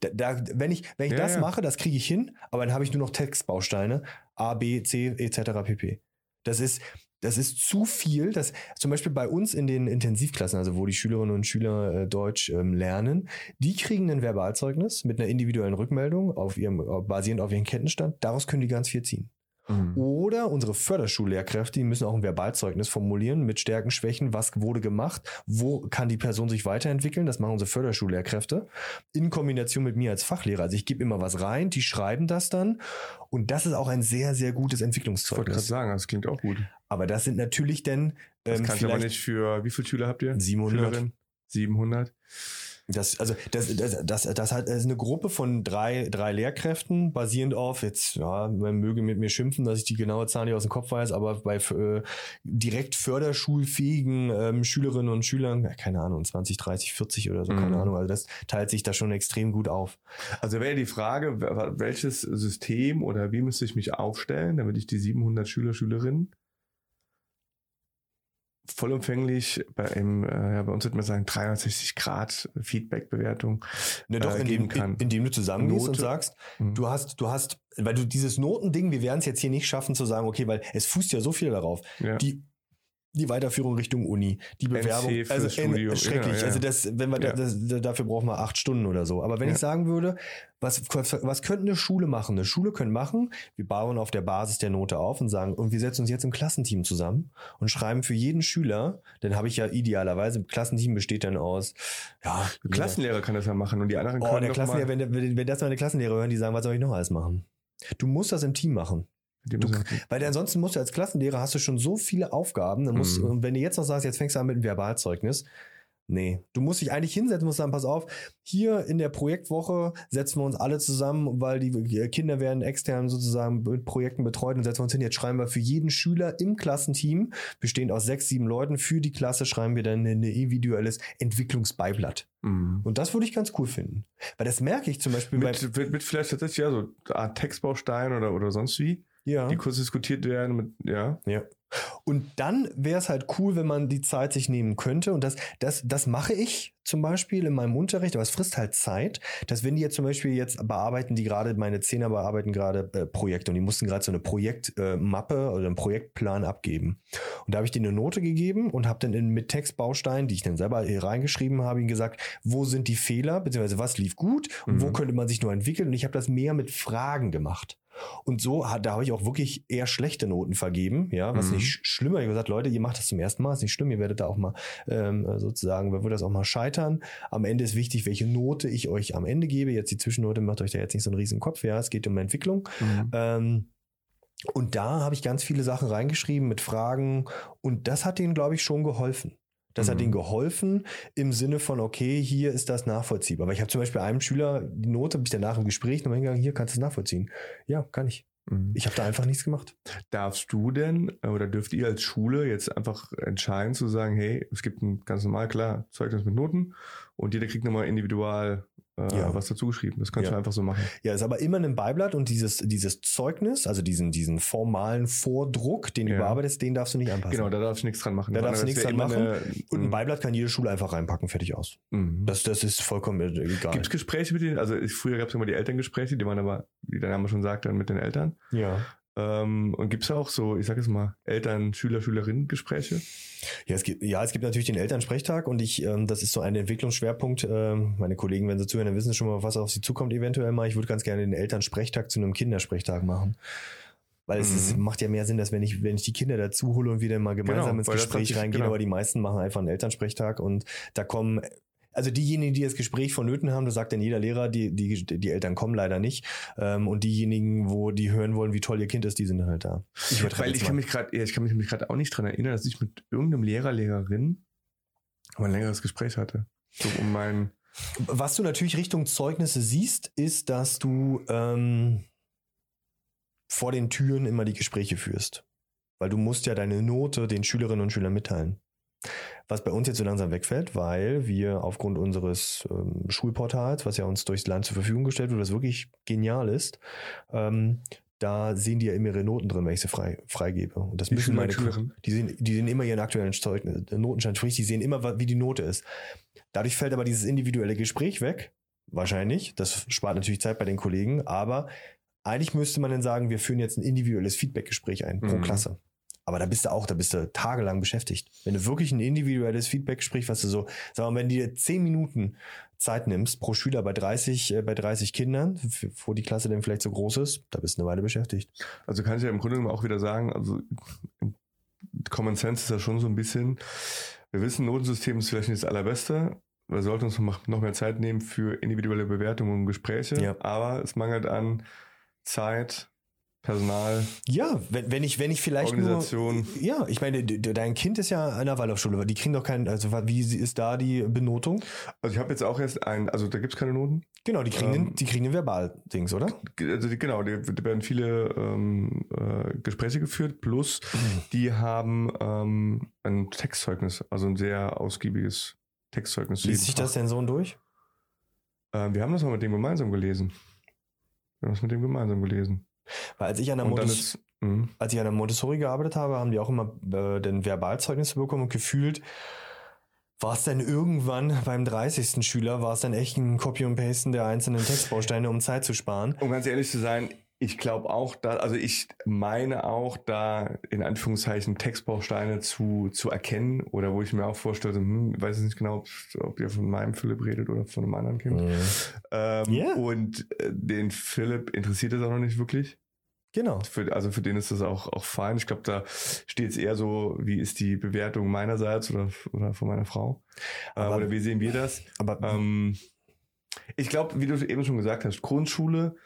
Da, da, wenn ich, wenn ich ja, das ja. mache, das kriege ich hin, aber dann habe ich nur noch Textbausteine A, B, C etc. pp. Das ist, das ist zu viel. Das, zum Beispiel bei uns in den Intensivklassen, also wo die Schülerinnen und Schüler äh, Deutsch ähm, lernen, die kriegen ein Verbalzeugnis mit einer individuellen Rückmeldung auf ihrem, basierend auf ihrem Kenntnisstand. Daraus können die ganz viel ziehen. Mhm. Oder unsere Förderschullehrkräfte, die müssen auch ein Verbalzeugnis formulieren mit Stärken, Schwächen, was wurde gemacht, wo kann die Person sich weiterentwickeln. Das machen unsere Förderschullehrkräfte in Kombination mit mir als Fachlehrer. Also ich gebe immer was rein, die schreiben das dann und das ist auch ein sehr, sehr gutes Entwicklungszeugnis. Ich wollte gerade sagen, das klingt auch gut. Aber das sind natürlich dann... Ähm, das kann ich aber nicht für, wie viele Schüler habt ihr? 700. Schülerin? 700. Das, also das, das, das, das hat das ist eine Gruppe von drei, drei Lehrkräften, basierend auf, jetzt, ja, man möge mit mir schimpfen, dass ich die genaue Zahl nicht aus dem Kopf weiß, aber bei äh, direkt förderschulfähigen ähm, Schülerinnen und Schülern, ja, keine Ahnung, 20, 30, 40 oder so, mhm. keine Ahnung, also das teilt sich da schon extrem gut auf. Also wäre die Frage, welches System oder wie müsste ich mich aufstellen, damit ich die 700 Schüler, Schülerinnen vollumfänglich bei, im, äh, ja, bei uns würde man sagen 360 Grad Feedback-Bewertung ne, doch, äh, geben kann. Indem du zusammengehst und sagst, mhm. du hast, du hast, weil du dieses Notending, wir werden es jetzt hier nicht schaffen zu sagen, okay, weil es fußt ja so viel darauf. Ja. Die die Weiterführung Richtung Uni, die Bewerbung, also Studium. schrecklich. Ja, ja. Also das, wenn wir ja. das, dafür brauchen wir acht Stunden oder so. Aber wenn ich sagen würde, was, was könnte eine Schule machen? Eine Schule können machen, wir bauen auf der Basis der Note auf und sagen, und wir setzen uns jetzt im Klassenteam zusammen und schreiben für jeden Schüler, dann habe ich ja idealerweise, ein Klassenteam besteht dann aus, ja. Klassenlehrer kann das ja machen und die anderen oh, können. Der Klassenlehrer, wenn, wenn, wenn das meine Klassenlehrer hören, die sagen, was soll ich noch alles machen? Du musst das im Team machen. Du, weil ansonsten musst du als Klassenlehrer hast du schon so viele Aufgaben. Dann musst, mhm. Und wenn du jetzt noch sagst, jetzt fängst du an mit einem Verbalzeugnis, Nee, du musst dich eigentlich hinsetzen, musst sagen, pass auf, hier in der Projektwoche setzen wir uns alle zusammen, weil die Kinder werden extern sozusagen mit Projekten betreut und setzen wir uns hin. Jetzt schreiben wir für jeden Schüler im Klassenteam, bestehend aus sechs, sieben Leuten, für die Klasse schreiben wir dann ein individuelles Entwicklungsbeiblatt. Mhm. Und das würde ich ganz cool finden. Weil das merke ich zum Beispiel Mit, mit, mit vielleicht tatsächlich ja so eine Art Textbaustein oder, oder sonst wie, ja. die kurz diskutiert werden. Mit, ja. Ja. Und dann wäre es halt cool, wenn man die Zeit sich nehmen könnte. Und das, das, das mache ich zum Beispiel in meinem Unterricht, aber es frisst halt Zeit, dass wenn die jetzt zum Beispiel jetzt bearbeiten, die gerade, meine Zehner bearbeiten gerade äh, Projekte und die mussten gerade so eine Projektmappe äh, oder einen Projektplan abgeben. Und da habe ich denen eine Note gegeben und habe dann in, mit Textbausteinen, die ich dann selber hier reingeschrieben habe, ihnen gesagt, wo sind die Fehler, beziehungsweise was lief gut und Mhm. wo könnte man sich nur entwickeln. Und ich habe das mehr mit Fragen gemacht. Und so hat, da habe ich auch wirklich eher schlechte Noten vergeben, ja, was Mhm. nicht sch- schlimmer. Ich habe gesagt, Leute, ihr macht das zum ersten Mal, ist nicht schlimm, ihr werdet da auch mal ähm, sozusagen, wird das auch mal scheitern. Am Ende ist wichtig, welche Note ich euch am Ende gebe. Jetzt die Zwischennote macht euch da jetzt nicht so einen riesen Kopf, ja, es geht um Entwicklung. Mhm. Ähm, und da habe ich ganz viele Sachen reingeschrieben mit Fragen und das hat denen, glaube ich, schon geholfen. Das hat Mhm. ihnen geholfen im Sinne von, okay, hier ist das nachvollziehbar. Aber ich habe zum Beispiel einem Schüler die Note, bin ich danach im Gespräch nochmal hingegangen, hier kannst du es nachvollziehen. Ja, kann ich. Mhm. Ich habe da einfach nichts gemacht. Darfst du denn äh, oder dürft ihr als Schule jetzt einfach entscheiden zu sagen, hey, es gibt ein ganz normal, klar, Zeugnis mit Noten und jeder kriegt nochmal individual äh, Ja. was dazu geschrieben. Das kannst Ja. du einfach so machen. Ja, ist aber immer ein Beiblatt und dieses, dieses Zeugnis, also diesen, diesen formalen Vordruck, den du Ja. bearbeitest, den darfst du nicht anpassen. Genau, da darfst du nichts dran machen. Da darfst du nichts dran machen. eine- und ein Beiblatt kann jede Schule einfach reinpacken, fertig aus. Mhm. Das, das ist vollkommen egal. Gibt es Gespräche mit denen? Also ich- früher gab es immer die Elterngespräche, die waren aber, wie der Name schon sagt, dann mit den Eltern. ja. Ähm, und gibt es auch so, ich sag jetzt mal, Eltern, Schüler, Schülerinnen-Gespräche? Ja, es gibt, ja, es gibt natürlich den Elternsprechtag und ich, ähm, das ist so ein Entwicklungsschwerpunkt. Ähm, meine Kollegen, wenn sie zuhören, dann wissen schon mal, was auf sie zukommt eventuell mal. Ich würde ganz gerne den Elternsprechtag zu einem Kindersprechtag machen. Weil es Mhm. ist, macht ja mehr Sinn, dass wenn ich, wenn ich die Kinder dazu hole und wir dann mal gemeinsam Genau, ins Gespräch reingehen, genau. aber die meisten machen einfach einen Elternsprechtag und da kommen also diejenigen, die das Gespräch vonnöten haben, das sagt dann jeder Lehrer, die, die, die Eltern kommen leider nicht. Ähm, und diejenigen, wo die hören wollen, wie toll ihr Kind ist, die sind halt da. Ich Weil ich kann mich gerade, ja, ich kann mich gerade auch nicht dran erinnern, dass ich mit irgendeinem Lehrer, Lehrerin mal ein längeres Gespräch hatte. So um mein, Was du natürlich Richtung Zeugnisse siehst, ist, dass du ähm, vor den Türen immer die Gespräche führst. Weil du musst ja deine Note den Schülerinnen und Schülern mitteilen. Was bei uns jetzt so langsam wegfällt, weil wir aufgrund unseres ähm, Schulportals, was ja uns durchs Land zur Verfügung gestellt wird, was wirklich genial ist, ähm, da sehen die ja immer ihre Noten drin, wenn ich sie frei, freigebe. Und das Die müssen meine Schülerinnen? die sehen, die sehen immer ihren aktuellen Zeugnis, äh, Notenstand, sprich, die sehen immer, wie die Note ist. Dadurch fällt aber dieses individuelle Gespräch weg. Wahrscheinlich. Das spart natürlich Zeit bei den Kollegen, aber eigentlich müsste man dann sagen, wir führen jetzt ein individuelles Feedbackgespräch ein pro Mhm. Klasse. Aber da bist du auch, da bist du tagelang beschäftigt. Wenn du wirklich ein individuelles Feedbackgespräch, was du so, sag mal, wenn du dir zehn Minuten Zeit nimmst pro Schüler bei 30, äh, bei 30 Kindern, wo die Klasse dann vielleicht so groß ist, da bist du eine Weile beschäftigt. also kann ich ja im Grunde genommen auch wieder sagen, also Common Sense ist ja schon so ein bisschen, wir wissen, Notensystem ist vielleicht nicht das allerbeste. Wir sollten uns noch noch mehr Zeit nehmen für individuelle Bewertungen und Gespräche. Ja. Aber es mangelt an Zeit, Personal, Ja, wenn, wenn ich, wenn ich vielleicht Organisation. nur, ja, ich meine, dein Kind ist ja an der Waldorfschule, die kriegen doch keinen, also wie ist da die Benotung? Also ich habe jetzt auch erst ein, also da gibt es keine Noten. Genau, die kriegen, Ähm, den, die kriegen den Verbal-Dings, oder? Also die, genau, da werden viele ähm, äh, Gespräche geführt, plus die haben ähm, ein Textzeugnis, also ein sehr ausgiebiges Textzeugnis. Liest sich das denn so durch? Ähm, wir haben das mal mit dem gemeinsam gelesen. Wir haben das mit dem gemeinsam gelesen. Weil als ich an der, Montes ist, mh, als ich an der Montessori gearbeitet habe, haben die auch immer äh, den Verbalzeugnisse bekommen und gefühlt war es dann irgendwann beim 30. Schüler, war es dann echt ein Copy und Pasten der einzelnen Textbausteine, um Zeit zu sparen. um ganz ehrlich zu sein, ich glaube auch, da, also ich meine auch, da in Anführungszeichen Textbausteine zu, zu erkennen oder wo ich mir auch vorstelle, hm, ich weiß jetzt nicht genau, ob, ob ihr von meinem Philipp redet oder von einem anderen Kind. Ähm, Ja. Und äh, den Philipp interessiert es auch noch nicht wirklich. Genau. Für, also für den ist das auch, auch fein. Ich glaube, da steht es eher so, wie ist die Bewertung meinerseits oder, oder von meiner Frau? Äh, Aber- oder wie sehen wir das? Aber Ähm, ich glaube, wie du eben schon gesagt hast, Grundschule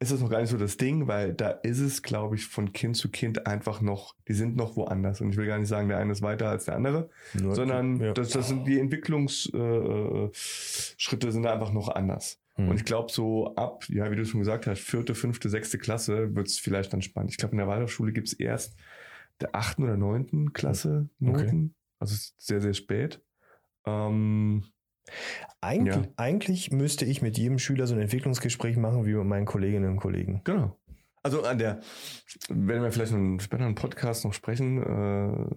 ist das noch gar nicht so das Ding, weil da ist es, glaube ich, von Kind zu Kind einfach noch, die sind noch woanders. Und ich will gar nicht sagen, der eine ist weiter als der andere, Nur- sondern ja. das, das sind die Entwicklungsschritte äh, Schritte sind einfach noch anders. Hm. Und ich glaube, so ab, ja, wie du schon gesagt hast, vierte, fünfte, sechste Klasse wird es vielleicht dann spannend. Ich glaube, in der Waldorfschule gibt es erst der achten oder neunten Klasse Noten. Also es ist sehr, sehr spät. Ähm, Eigentlich, Ja. eigentlich müsste ich mit jedem Schüler so ein Entwicklungsgespräch machen wie mit meinen Kolleginnen und Kollegen. genau. Also an der, werden wir vielleicht einen späteren Podcast noch sprechen, äh,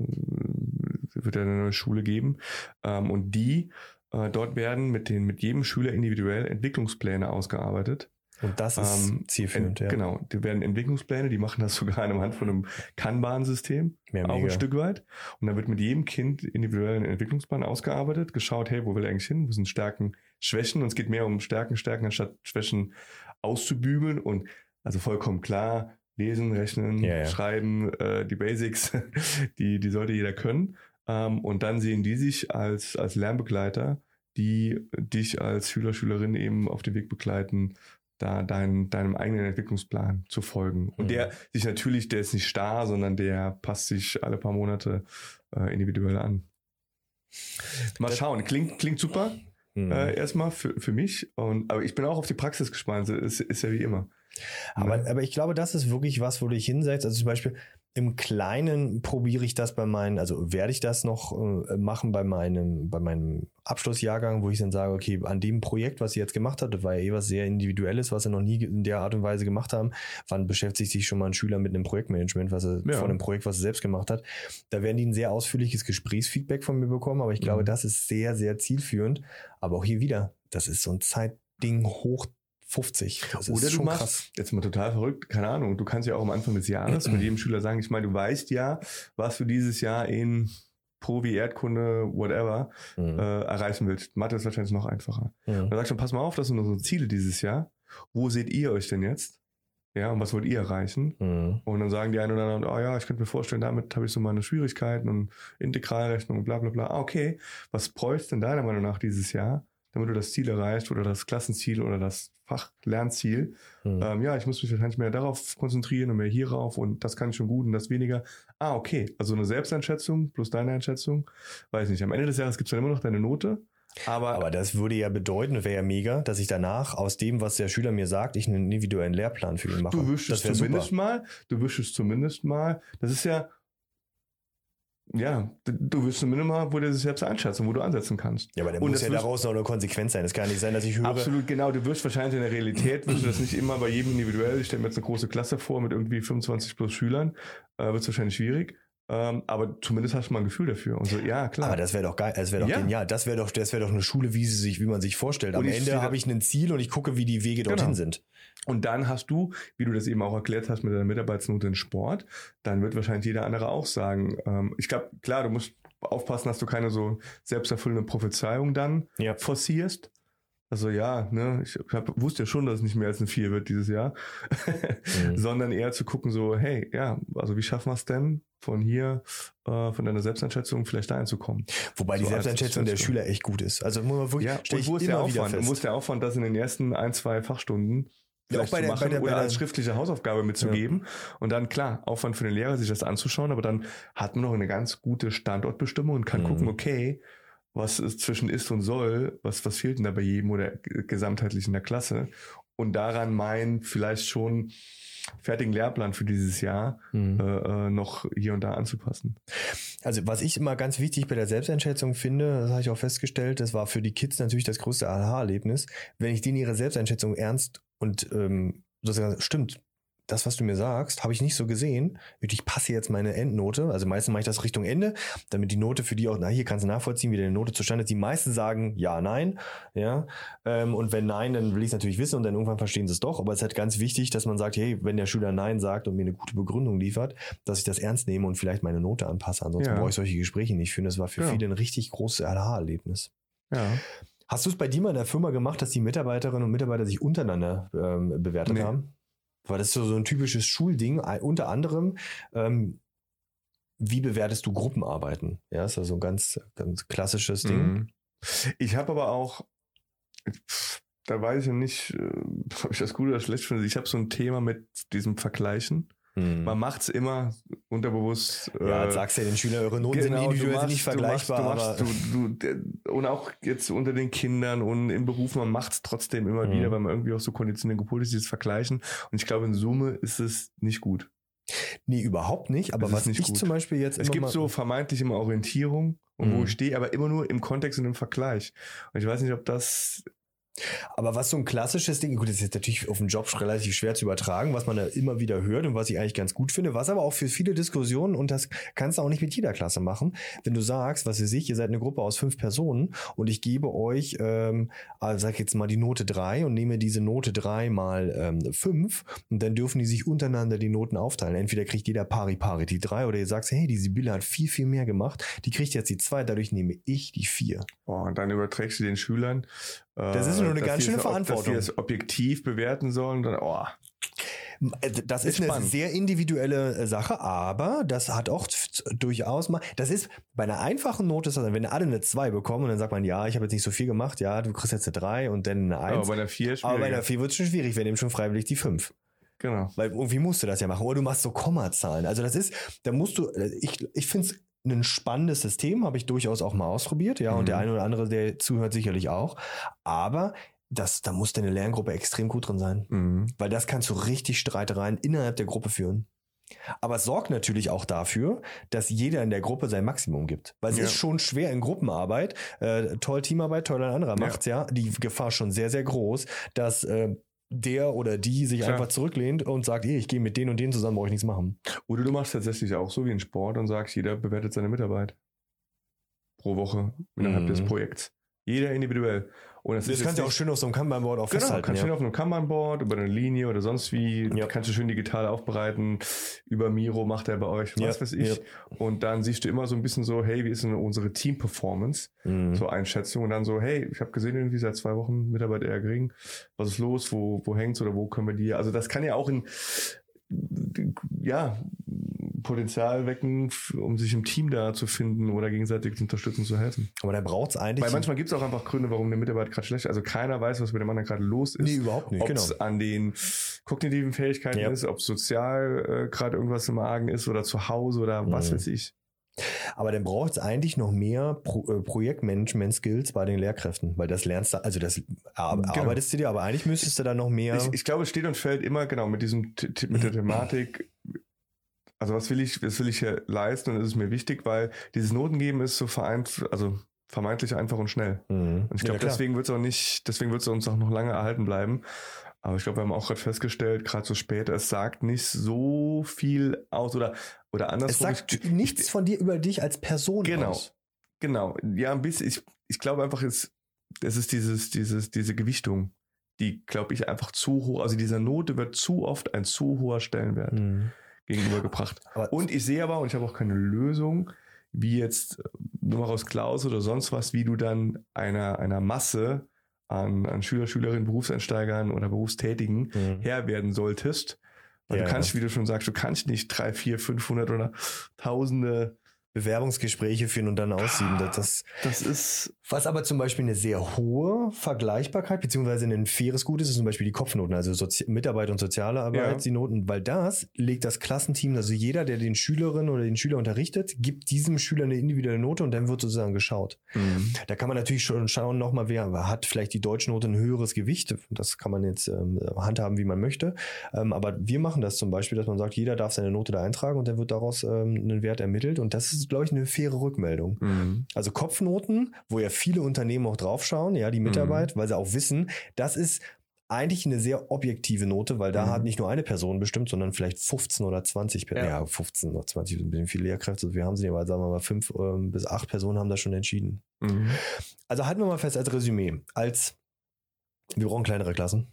wird ja eine neue Schule geben. Ähm, und die, äh, dort werden mit den, mit jedem Schüler individuell Entwicklungspläne ausgearbeitet. Und das ist Ähm, zielführend, ja. Genau, die werden Entwicklungspläne, die machen das sogar anhand von einem Kanban-System, Ja, auch ein Stück weit. Und dann wird mit jedem Kind individuell ein Entwicklungsplan ausgearbeitet, geschaut, hey, wo will er eigentlich hin, wo sind Stärken, Schwächen. Und es geht mehr um Stärken, Stärken, anstatt Schwächen auszubügeln. Und also vollkommen klar, lesen, rechnen, Ja, ja. schreiben, äh, die Basics, die, die sollte jeder können. Ähm, und dann sehen die sich als, als Lernbegleiter, die dich als Schüler, Schülerin eben auf den Weg begleiten, da dein, deinem eigenen Entwicklungsplan zu folgen. Und Mhm. der sich natürlich, der ist nicht starr, sondern der passt sich alle paar Monate äh, individuell an. Mal Das- schauen, klingt, klingt super Mhm. äh, erstmal für, für mich. Und, aber ich bin auch auf die Praxis gespannt, ist, ist ja wie immer. Aber, aber ich glaube, das ist wirklich was, wo du dich hinsetzt. Also zum Beispiel im Kleinen probiere ich das bei meinen, also werde ich das noch äh, machen bei meinem, bei meinem Abschlussjahrgang, wo ich dann sage, okay, an dem Projekt, was ihr jetzt gemacht habt, war ja eh was sehr Individuelles, was wir noch nie in der Art und Weise gemacht haben. Wann beschäftigt sich schon mal ein Schüler mit einem Projektmanagement, was er Ja. von einem Projekt, was er selbst gemacht hat? Da werden die ein sehr ausführliches Gesprächsfeedback von mir bekommen, aber ich glaube, Mhm. das ist sehr, sehr zielführend. Aber auch hier wieder, das ist so ein Zeitding hoch 50. Das Oder ist du machst, krass. jetzt mal total verrückt, keine Ahnung, du kannst ja auch am Anfang des Jahres mit jedem Schüler sagen, ich meine, du weißt ja, was du dieses Jahr in Pro wie Erdkunde, whatever, Mhm. äh, erreichen willst. Mathe ist wahrscheinlich noch einfacher. Mhm. Und dann sagst du, pass mal auf, das sind unsere Ziele dieses Jahr. Wo seht ihr euch denn jetzt? Ja, und was wollt ihr erreichen? Mhm. Und dann sagen die einen oder anderen, oh ja, ich könnte mir vorstellen, damit habe ich so meine Schwierigkeiten und Integralrechnung und bla bla bla. Ah, okay. Was bräuchst denn deiner Meinung nach dieses Jahr, damit du das Ziel erreichst oder das Klassenziel oder das Fachlernziel? Mhm. Ähm, ja, ich muss mich wahrscheinlich mehr darauf konzentrieren und mehr hierauf und das kann ich schon gut und das weniger. Ah, okay. Also eine Selbsteinschätzung plus deine Einschätzung. Weiß nicht. Am Ende des Jahres gibt es dann immer noch deine Note. Aber, Aber das würde ja bedeuten, wäre ja mega, dass ich danach aus dem, was der Schüler mir sagt, ich einen individuellen Lehrplan für ihn mache. du wischst zumindest super. mal. Du wischst es zumindest mal. Das ist ja, ja, du- wirst zumindest mal, wo du sich selbst einschätzen, wo du ansetzen kannst. Ja, aber da Und muss das ja daraus noch eine Konsequenz sein. Es kann nicht sein, dass ich höre, Absolut, genau. Du wirst wahrscheinlich in der Realität, wirst du das nicht immer bei jedem individuell. Ich stelle mir jetzt eine große Klasse vor mit irgendwie 25 plus Schülern. Äh, wird es wahrscheinlich schwierig. Ähm, aber zumindest hast du mal ein Gefühl dafür. Und so, ja, klar. aber das wäre doch geil, das wäre doch Ja. genial. Das wäre doch, das wäre doch eine Schule, wie sie sich, wie man sich vorstellt. Am Ende habe ich ein Ziel und ich gucke, wie die Wege dorthin Genau. sind. Und dann hast du, wie du das eben auch erklärt hast mit deiner Mitarbeitsnote in Sport, dann wird wahrscheinlich jeder andere auch sagen, ähm, ich glaube, klar, du musst aufpassen, dass du keine so selbsterfüllende Prophezeiung dann Ja. forcierst. Also ja, ne, ich hab, wusste ja schon, dass es nicht mehr als eine 4 wird dieses Jahr. Mhm. Sondern eher zu gucken, so, hey, ja, also wie schaffen wir es denn, von hier, äh, von deiner Selbsteinschätzung vielleicht dahin zu kommen? Wobei die So als Selbsteinschätzung der. Schüler echt gut ist. Also muss man wirklich, Ja, und wo ist der Aufwand? Wo ist der Aufwand, das in den ersten ein, zwei Fachstunden Ja, auch vielleicht bei zu der- machen bei der- bei oder der- als schriftliche Hausaufgabe mitzugeben. Und dann, klar, Aufwand für den Lehrer, sich das anzuschauen, aber dann hat man noch eine ganz gute Standortbestimmung und kann Mhm. gucken, okay, was es zwischen ist und soll, was, was fehlt denn da bei jedem oder gesamtheitlich in der Klasse? Und daran meinen vielleicht schon fertigen Lehrplan für dieses Jahr Mhm. äh, äh, noch hier und da anzupassen. Also was ich immer ganz wichtig bei der Selbsteinschätzung finde, das habe ich auch festgestellt, das war für die Kids natürlich das größte Aha-Erlebnis, wenn ich denen ihre Selbsteinschätzung ernst und ähm, sozusagen stimmt. Das, was du mir sagst, habe ich nicht so gesehen. Ich passe jetzt meine Endnote. Also meistens mache ich das Richtung Ende, damit die Note für die auch, na, hier kannst du nachvollziehen, wie deine Note zustande ist. Die meisten sagen ja, nein. Ja. Ähm, und wenn nein, dann will ich es natürlich wissen und dann irgendwann verstehen sie es doch. Aber es ist halt ganz wichtig, dass man sagt, hey, wenn der Schüler Nein sagt und mir eine gute Begründung liefert, dass ich das ernst nehme und vielleicht meine Note anpasse. Ansonsten Ja. brauche ich solche Gespräche nicht führen. Das war für Ja. viele ein richtig großes Aha-Erlebnis. Ja. Hast du es bei dir mal in der Firma gemacht, dass die Mitarbeiterinnen und Mitarbeiter sich untereinander ähm, bewertet Nee. haben? Weil das ist so, ein typisches Schulding. Unter anderem, ähm, wie bewertest du Gruppenarbeiten? Ja, ist ja so ein ganz, ganz klassisches Ding. Mhm. Ich habe aber auch, da weiß ich nicht, äh, ob ich das gut oder schlecht finde. Ich habe so ein Thema mit diesem Vergleichen. Hm. Man macht's immer unterbewusst. ja, äh, sagst du ja den Schülern, eure Noten sind Genau, individuell du sind nicht machst- du machst- vergleichbar. Du machst, du, und auch jetzt unter den Kindern und im Beruf, man macht es trotzdem immer Mhm. wieder, weil man irgendwie auch so konditioniert gepolt ist, dieses Vergleichen. Und ich glaube, in Summe ist es nicht gut. nee, überhaupt nicht. Aber was nicht ich gut. zum Beispiel jetzt Es immer gibt mal, so vermeintlich immer Orientierung und wo Mhm. ich stehe, aber immer nur im Kontext und im Vergleich. Und ich weiß nicht, ob das Aber was so ein klassisches Ding, gut, das ist jetzt natürlich auf den Job relativ schwer zu übertragen, was man da immer wieder hört und was ich eigentlich ganz gut finde, was aber auch für viele Diskussionen, und das kannst du auch nicht mit jeder Klasse machen, wenn du sagst, was ihr seht, ihr seid eine Gruppe aus fünf Personen und ich gebe euch, ähm, also sag jetzt mal die Note drei und nehme diese Note drei mal ähm, fünf und dann dürfen die sich untereinander die Noten aufteilen. Entweder kriegt jeder pari pari die drei oder ihr sagt, hey, die Sibylle hat viel, viel mehr gemacht, die kriegt jetzt die zwei, dadurch nehme ich die vier. Oh, und dann überträgst du den Schülern. Äh, Das ist nur eine dass ganz schöne es- Dass Verantwortung. die es objektiv bewerten sollen. Dann, oh, Äh, Das Ist ist eine spannend. sehr individuelle äh, Sache, aber das hat auch durchaus mal, das ist bei einer einfachen Note, ist das, wenn alle eine 2 bekommen und dann sagt man, ja, ich habe jetzt nicht so viel gemacht, ja, du kriegst jetzt eine 3 und dann eine 1. aber bei einer 4 Aber bei einer 4 wird es schon schwierig, wir nehmen schon freiwillig die 5. Genau. Weil irgendwie musst du das ja machen. Oder du machst so Kommazahlen. Also das ist, da musst du, äh, ich, ich finde es ein spannendes System, habe ich durchaus auch mal ausprobiert, ja, Mhm. und der eine oder andere, der zuhört, sicherlich auch. Aber das, da muss deine Lerngruppe extrem gut drin sein. Mhm. Weil das kann zu richtig Streitereien innerhalb der Gruppe führen. Aber es sorgt natürlich auch dafür, dass jeder in der Gruppe sein Maximum gibt. Weil es Ja. ist schon schwer in Gruppenarbeit. Äh, toll Teamarbeit, toll ein anderer Ja. macht's ja. Die Gefahr ist schon sehr, sehr groß, dass äh, der oder die sich Klar. einfach zurücklehnt und sagt, hey, ich gehe mit denen und denen zusammen, brauche ich nichts machen. Oder du machst tatsächlich auch so wie in Sport und sagst, jeder bewertet seine Mitarbeit. Pro Woche innerhalb Mhm. des Projekts. Jeder individuell. Und das, Das kannst du auch schön auf so einem Kanban-Board auch Genau, festhalten. kannst du ja. schön auf einem Kanban-Board, über eine Linie oder sonst wie, Ja. kannst du schön digital aufbereiten. Über Miro macht er bei euch, was Ja, weiß ich. Und dann siehst du immer so ein bisschen so, hey, wie ist denn unsere Team-Performance? Mhm. So Einschätzung. Und dann so, hey, ich habe gesehen, irgendwie seit zwei Wochen Mitarbeit eher gering. Was ist los? Wo, wo hängt's oder wo können wir die? Also das kann ja auch in, ja, Potenzial wecken, um sich im Team da zu finden oder gegenseitig zu unterstützen, zu helfen. Aber da braucht's eigentlich. Weil manchmal gibt es auch einfach Gründe, warum der Mitarbeiter gerade schlecht ist. Also keiner weiß, was mit dem anderen gerade los ist. nee, überhaupt nicht. ob Genau. es an den kognitiven Fähigkeiten Ja. ist, ob sozial äh, gerade irgendwas im Argen ist oder zu Hause oder was Mhm. weiß ich. Aber dann braucht es eigentlich noch mehr Pro äh, Projektmanagement-Skills bei den Lehrkräften, weil das lernst du, also das Genau. arbeitest du dir, aber eigentlich müsstest du da noch mehr. Ich, ich glaube, es steht und fällt immer genau mit diesem mit der Thematik. Also was will ich, was will ich hier leisten und ist es mir wichtig, weil dieses Notengeben ist so vereint, also vermeintlich einfach und schnell. Mhm. Und ich Ja, glaube, klar. deswegen wird es auch nicht, deswegen wird es uns auch noch lange erhalten bleiben. Aber ich glaube, wir haben auch gerade festgestellt, gerade so spät, es sagt nicht so viel aus oder oder andersrum. es sagt ich, nichts von dir über dich als Person Genau. aus. Genau, ja, ein bisschen. Ich, ich glaube einfach, es, es ist dieses, dieses, diese Gewichtung, die, glaube ich, einfach zu hoch, also dieser Note wird zu oft ein zu hoher Stellenwert Mhm. Gegenübergebracht. Aber Und ich sehe aber, und ich habe auch keine Lösung, wie jetzt äh, aus Klaus oder sonst was, wie du dann einer, einer Masse an, an Schüler, Schülerinnen, Berufseinsteigern oder Berufstätigen Mhm. Herr werden solltest. Weil Ja, du kannst, wie du schon sagst, du kannst nicht drei, vier, 500 oder Tausende. Bewerbungsgespräche führen und dann aussieben. Das, das, ist was aber zum Beispiel eine sehr hohe Vergleichbarkeit beziehungsweise ein faires Gut ist, ist zum Beispiel die Kopfnoten, also Sozi Mitarbeit und soziale Arbeit, Ja. die Noten, weil das legt das Klassenteam, also jeder, der den Schülerinnen oder den Schüler unterrichtet, gibt diesem Schüler eine individuelle Note und dann wird sozusagen geschaut. Da kann man natürlich schon schauen, nochmal, wer hat vielleicht die Deutschnote ein höheres Gewicht. Das kann man jetzt ähm, handhaben, wie man möchte. Ähm, aber wir machen das zum Beispiel, dass man sagt, jeder darf seine Note da eintragen und dann wird daraus ähm, ein Wert ermittelt. Und das ist, glaube ich, eine faire Rückmeldung. Mhm. Also Kopfnoten, wo ja viele Unternehmen auch draufschauen, ja, die Mitarbeit, weil sie auch wissen, das ist eigentlich eine sehr objektive Note, weil da Mhm. hat nicht nur eine Person bestimmt, sondern vielleicht 15 oder 20 Personen. Ja. Ja. 15 oder 20 sind ein bisschen viele Lehrkräfte. Wir haben sie aber sagen wir mal fünf ähm, bis acht Personen haben das schon entschieden. Mhm. Also halten wir mal fest als Resümee, als wir brauchen kleinere Klassen,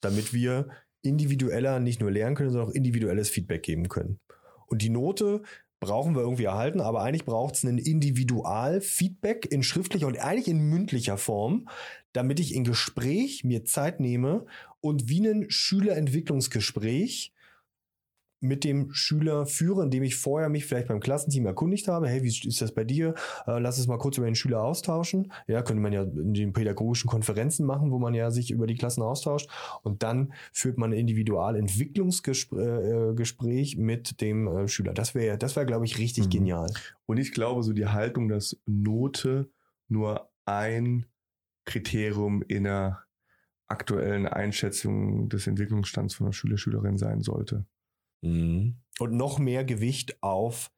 damit wir individueller nicht nur lernen können, sondern auch individuelles Feedback geben können. Und die Note brauchen wir irgendwie erhalten, aber eigentlich braucht es ein Individual-Feedback in schriftlicher und eigentlich in mündlicher Form, damit ich in Gespräch mir Zeit nehme und wie ein Schülerentwicklungsgespräch mit dem Schüler führe, indem ich vorher mich vielleicht beim Klassenteam erkundigt habe, hey, wie ist das bei dir? Äh, lass es mal kurz über den Schüler austauschen. Ja, könnte man ja in den pädagogischen Konferenzen machen, wo man ja sich über die Klassen austauscht. Und dann führt man ein Individualentwicklungsgespräch mit dem äh, Schüler. Das wäre, das wäre, glaube ich, richtig mhm. genial. Und ich glaube, so die Haltung, dass Note nur ein Kriterium in der aktuellen Einschätzung des Entwicklungsstands von der Schüler, Schülerin sein sollte. Mhm. Und noch mehr Gewicht auf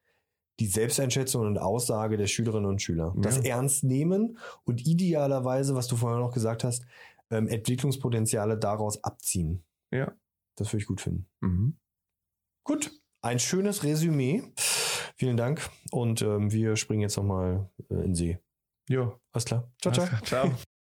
die Selbsteinschätzung und Aussage der Schülerinnen und Schüler. Das ja. ernst nehmen und idealerweise, was du vorher noch gesagt hast, ähm, Entwicklungspotenziale daraus abziehen. Ja. Das würde ich gut finden. Mhm. Gut, ein schönes Resümee. Vielen Dank und ähm, wir springen jetzt nochmal äh, in See. Ja. Alles klar. Ciao, ciao. Ciao.